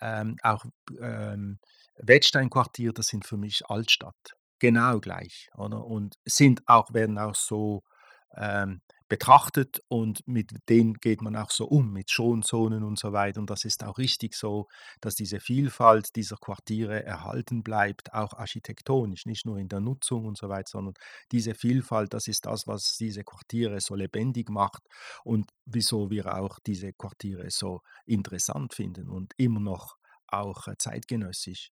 S3: ähm, auch ähm, Wettsteinquartier, das sind für mich Altstadt. Genau gleich. Oder? Und sind auch, werden auch so ähm, betrachtet und mit denen geht man auch so um, mit Schonzonen und so weiter. Und das ist auch richtig so, dass diese Vielfalt dieser Quartiere erhalten bleibt, auch architektonisch, nicht nur in der Nutzung und so weiter, sondern diese Vielfalt, das ist das, was diese Quartiere so lebendig macht und wieso wir auch diese Quartiere so interessant finden und immer noch auch äh, zeitgenössisch.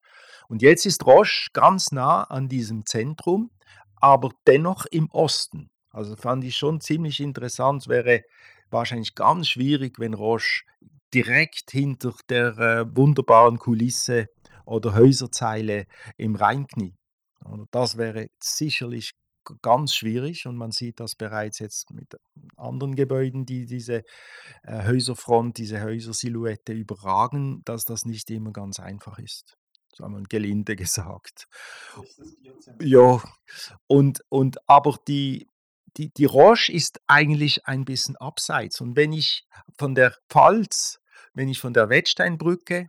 S3: Und jetzt ist Roche ganz nah an diesem Zentrum, aber dennoch im Osten. Also fand ich schon ziemlich interessant. Es wäre wahrscheinlich ganz schwierig, wenn Roche direkt hinter der äh, wunderbaren Kulisse oder Häuserzeile im Rheinknie. das wäre sicherlich ganz schwierig und man sieht das bereits jetzt mit anderen Gebäuden, die diese äh, Häuserfront, diese Häusersilhouette überragen, dass das nicht immer ganz einfach ist. So haben wir gelinde <laughs> gesagt. Ja, und, und aber die, die, die Roche ist eigentlich ein bisschen abseits. Und wenn ich von der Pfalz, wenn ich von der Wettsteinbrücke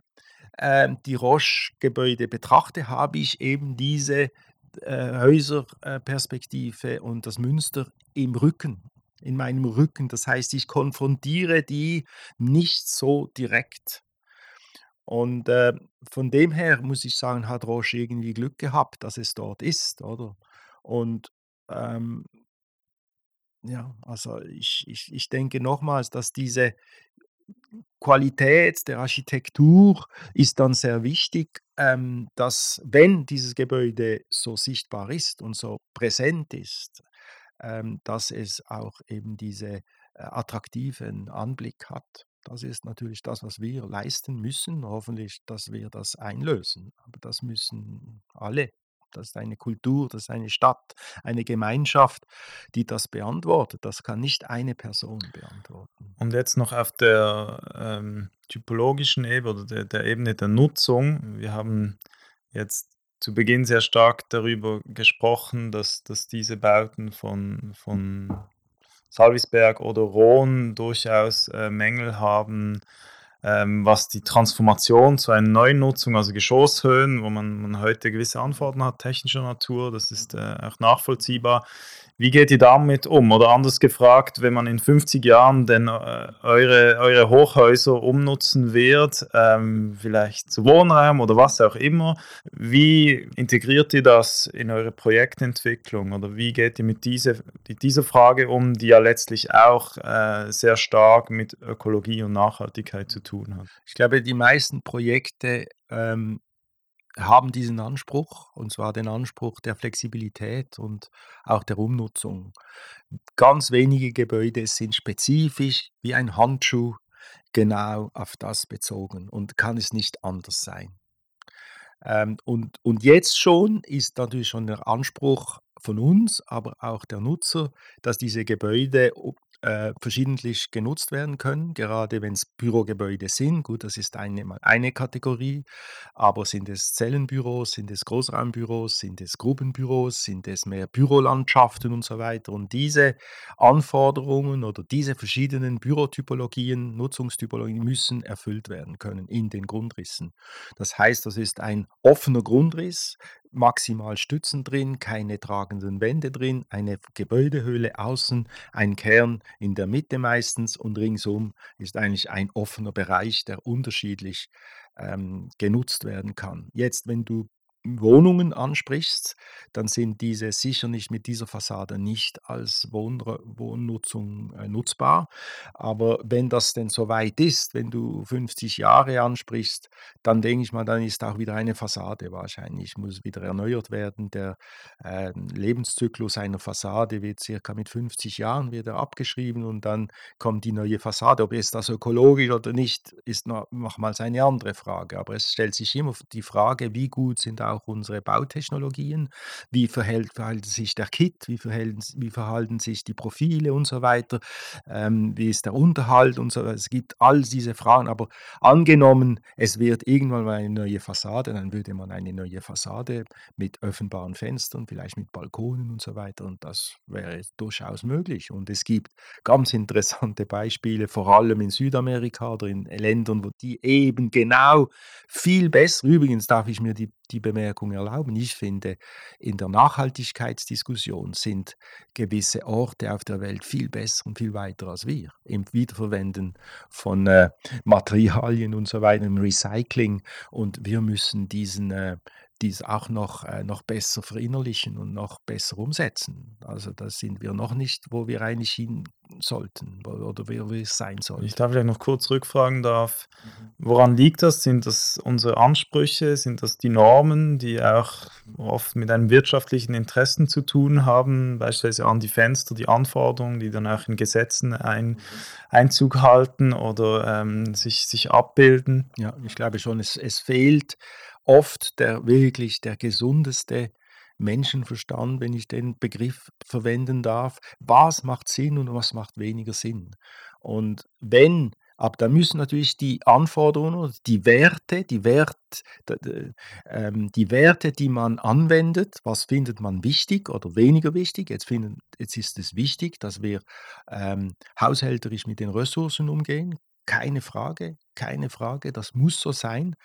S3: äh, die Roche-Gebäude betrachte, habe ich eben diese äh, Häuserperspektive und das Münster im Rücken, in meinem Rücken. Das heißt, ich konfrontiere die nicht so direkt. Und äh, von dem her muss ich sagen, hat Roche irgendwie Glück gehabt, dass es dort ist, oder? Und ähm, ja, also ich ich ich denke nochmals, dass diese Qualität der Architektur ist dann sehr wichtig, ähm, dass wenn dieses Gebäude so sichtbar ist und so präsent ist, ähm, dass es auch eben diese, äh, attraktiven Anblick hat. Das ist natürlich das, was wir leisten müssen. Hoffentlich, dass wir das einlösen, aber das müssen alle das ist eine Kultur, das ist eine Stadt, eine Gemeinschaft, die das beantwortet. Das kann nicht eine Person beantworten.
S2: Und jetzt noch auf der ähm, typologischen Ebene oder der, der Ebene der Nutzung. Wir haben jetzt zu Beginn sehr stark darüber gesprochen, dass, dass diese Bauten von, von Salvisberg oder Rhône durchaus äh, Mängel haben, ähm, was die Transformation zu einer neuen Nutzung, also Geschosshöhen, wo man, man heute gewisse Anforderungen hat, technischer Natur, das ist äh, auch nachvollziehbar. Wie geht ihr damit um? Oder anders gefragt, wenn man in 50 Jahren denn äh, eure, eure Hochhäuser umnutzen wird, ähm, vielleicht zu Wohnraum oder was auch immer, wie integriert ihr das in eure Projektentwicklung? Oder wie geht ihr mit dieser, mit dieser Frage um, die ja letztlich auch äh, sehr stark mit Ökologie und Nachhaltigkeit zu tun hat?
S3: Ich glaube, die meisten Projekte ähm, haben diesen Anspruch, und zwar den Anspruch der Flexibilität und auch der Umnutzung. Ganz wenige Gebäude sind spezifisch wie ein Handschuh genau auf das bezogen und kann es nicht anders sein. Ähm, und, und jetzt schon ist natürlich schon der Anspruch von uns, aber auch der Nutzer, dass diese Gebäude äh, verschiedentlich genutzt werden können, gerade wenn es Bürogebäude sind. Gut, das ist eine, eine Kategorie, aber sind es Zellenbüros, sind es Großraumbüros, sind es Gruppenbüros, sind es mehr Bürolandschaften und so weiter. Und diese Anforderungen oder diese verschiedenen Bürotypologien, Nutzungstypologien müssen erfüllt werden können in den Grundrissen. Das heißt, das ist ein offener Grundriss, maximal Stützen drin, keine tragenden Wände drin, eine Gebäudehöhle außen, ein Kern in der Mitte meistens und ringsum ist eigentlich ein offener Bereich, der unterschiedlich ähm, genutzt werden kann. Jetzt, wenn du Wohnungen ansprichst, dann sind diese sicher nicht mit dieser Fassade nicht als Wohnra Wohnnutzung äh, nutzbar. Aber wenn das denn so weit ist, wenn du 50 Jahre ansprichst, dann denke ich mal, dann ist auch wieder eine Fassade wahrscheinlich, muss wieder erneuert werden. Der äh, Lebenszyklus einer Fassade wird circa mit 50 Jahren wieder abgeschrieben und dann kommt die neue Fassade. Ob es das ökologisch oder nicht, ist noch, nochmals eine andere Frage. Aber es stellt sich immer die Frage, wie gut sind auch auch unsere Bautechnologien. Wie verhält, verhält sich der Kit? Wie verhalten, wie verhalten sich die Profile und so weiter? Ähm, wie ist der Unterhalt und so weiter? Es gibt all diese Fragen, aber angenommen, es wird irgendwann mal eine neue Fassade, dann würde man eine neue Fassade mit öffnbaren Fenstern, vielleicht mit Balkonen und so weiter und das wäre durchaus möglich. Und es gibt ganz interessante Beispiele, vor allem in Südamerika oder in Ländern, wo die eben genau viel besser, übrigens darf ich mir die die Bemerkung erlauben. Ich finde, in der Nachhaltigkeitsdiskussion sind gewisse Orte auf der Welt viel besser und viel weiter als wir im Wiederverwenden von äh, Materialien und so weiter, im Recycling. Und wir müssen diesen, äh, dies auch noch, äh, noch besser verinnerlichen und noch besser umsetzen. Also da sind wir noch nicht, wo wir eigentlich hin sollten oder wo wir sein sollten.
S2: Ich darf vielleicht noch kurz rückfragen darf, mhm. woran liegt das? Sind das unsere Ansprüche? Sind das die Normen, die auch oft mit einem wirtschaftlichen Interessen zu tun haben, beispielsweise an die Fenster, die Anforderungen, die dann auch in Gesetzen ein, mhm. Einzug halten oder ähm, sich, sich abbilden?
S3: Ja, ich glaube schon, es, es fehlt oft der wirklich der gesundeste Menschenverstand, wenn ich den Begriff verwenden darf. Was macht Sinn und was macht weniger Sinn? Und wenn aber da müssen natürlich die Anforderungen, die Werte, die, Wert, ähm, die Werte, die man anwendet, was findet man wichtig oder weniger wichtig? Jetzt, finden, jetzt ist es wichtig, dass wir ähm, haushälterisch mit den Ressourcen umgehen, keine Frage, keine Frage, das muss so sein.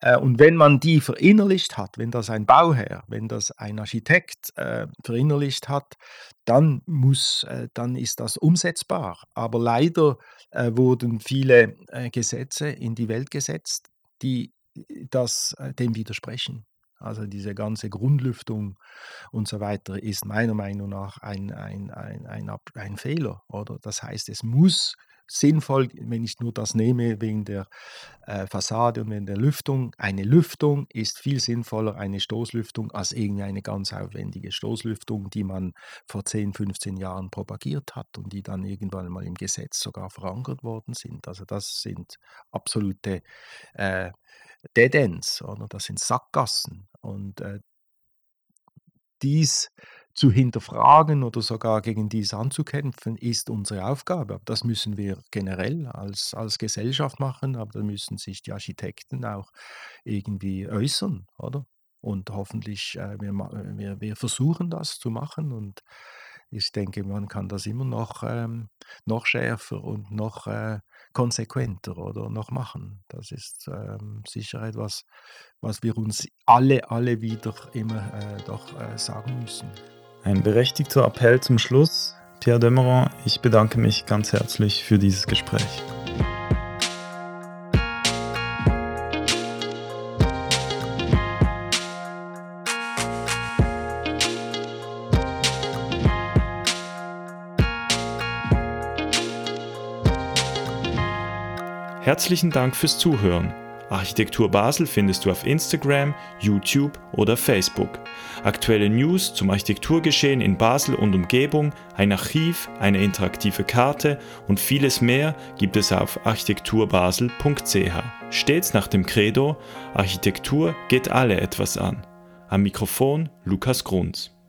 S3: Äh, und wenn man die verinnerlicht hat, wenn das ein Bauherr, wenn das ein Architekt äh, verinnerlicht hat, dann muss, äh, dann ist das umsetzbar. Aber leider wurden viele Gesetze in die Welt gesetzt, die das dem widersprechen. Also diese ganze Grundlüftung und so weiter ist meiner Meinung nach ein, ein, ein, ein, ein Fehler. Oder? Das heißt, es muss sinnvoll, wenn ich nur das nehme wegen der äh, Fassade und wegen der Lüftung. Eine Lüftung ist viel sinnvoller, eine Stoßlüftung, als irgendeine ganz aufwendige Stoßlüftung, die man vor 10, 15 Jahren propagiert hat und die dann irgendwann mal im Gesetz sogar verankert worden sind. Also das sind absolute äh, Dead Ends, oder? Das sind Sackgassen. Und äh, dies zu hinterfragen oder sogar gegen dies anzukämpfen, ist unsere Aufgabe. Das müssen wir generell als, als Gesellschaft machen, aber da müssen sich die Architekten auch irgendwie äußern, oder? Und hoffentlich, äh, wir, wir, wir versuchen das zu machen und ich denke, man kann das immer noch, ähm, noch schärfer und noch äh, konsequenter oder noch machen. Das ist ähm, sicher etwas, was wir uns alle, alle wieder immer äh, doch äh, sagen müssen.
S4: Ein berechtigter Appell zum Schluss. Pierre Demeron, ich bedanke mich ganz herzlich für dieses Gespräch.
S2: Herzlichen Dank fürs Zuhören. Architektur Basel findest du auf Instagram, YouTube oder Facebook. Aktuelle News zum Architekturgeschehen in Basel und Umgebung, ein Archiv, eine interaktive Karte und vieles mehr gibt es auf architekturbasel.ch. Stets nach dem Credo, Architektur geht alle etwas an. Am Mikrofon Lukas Grunz.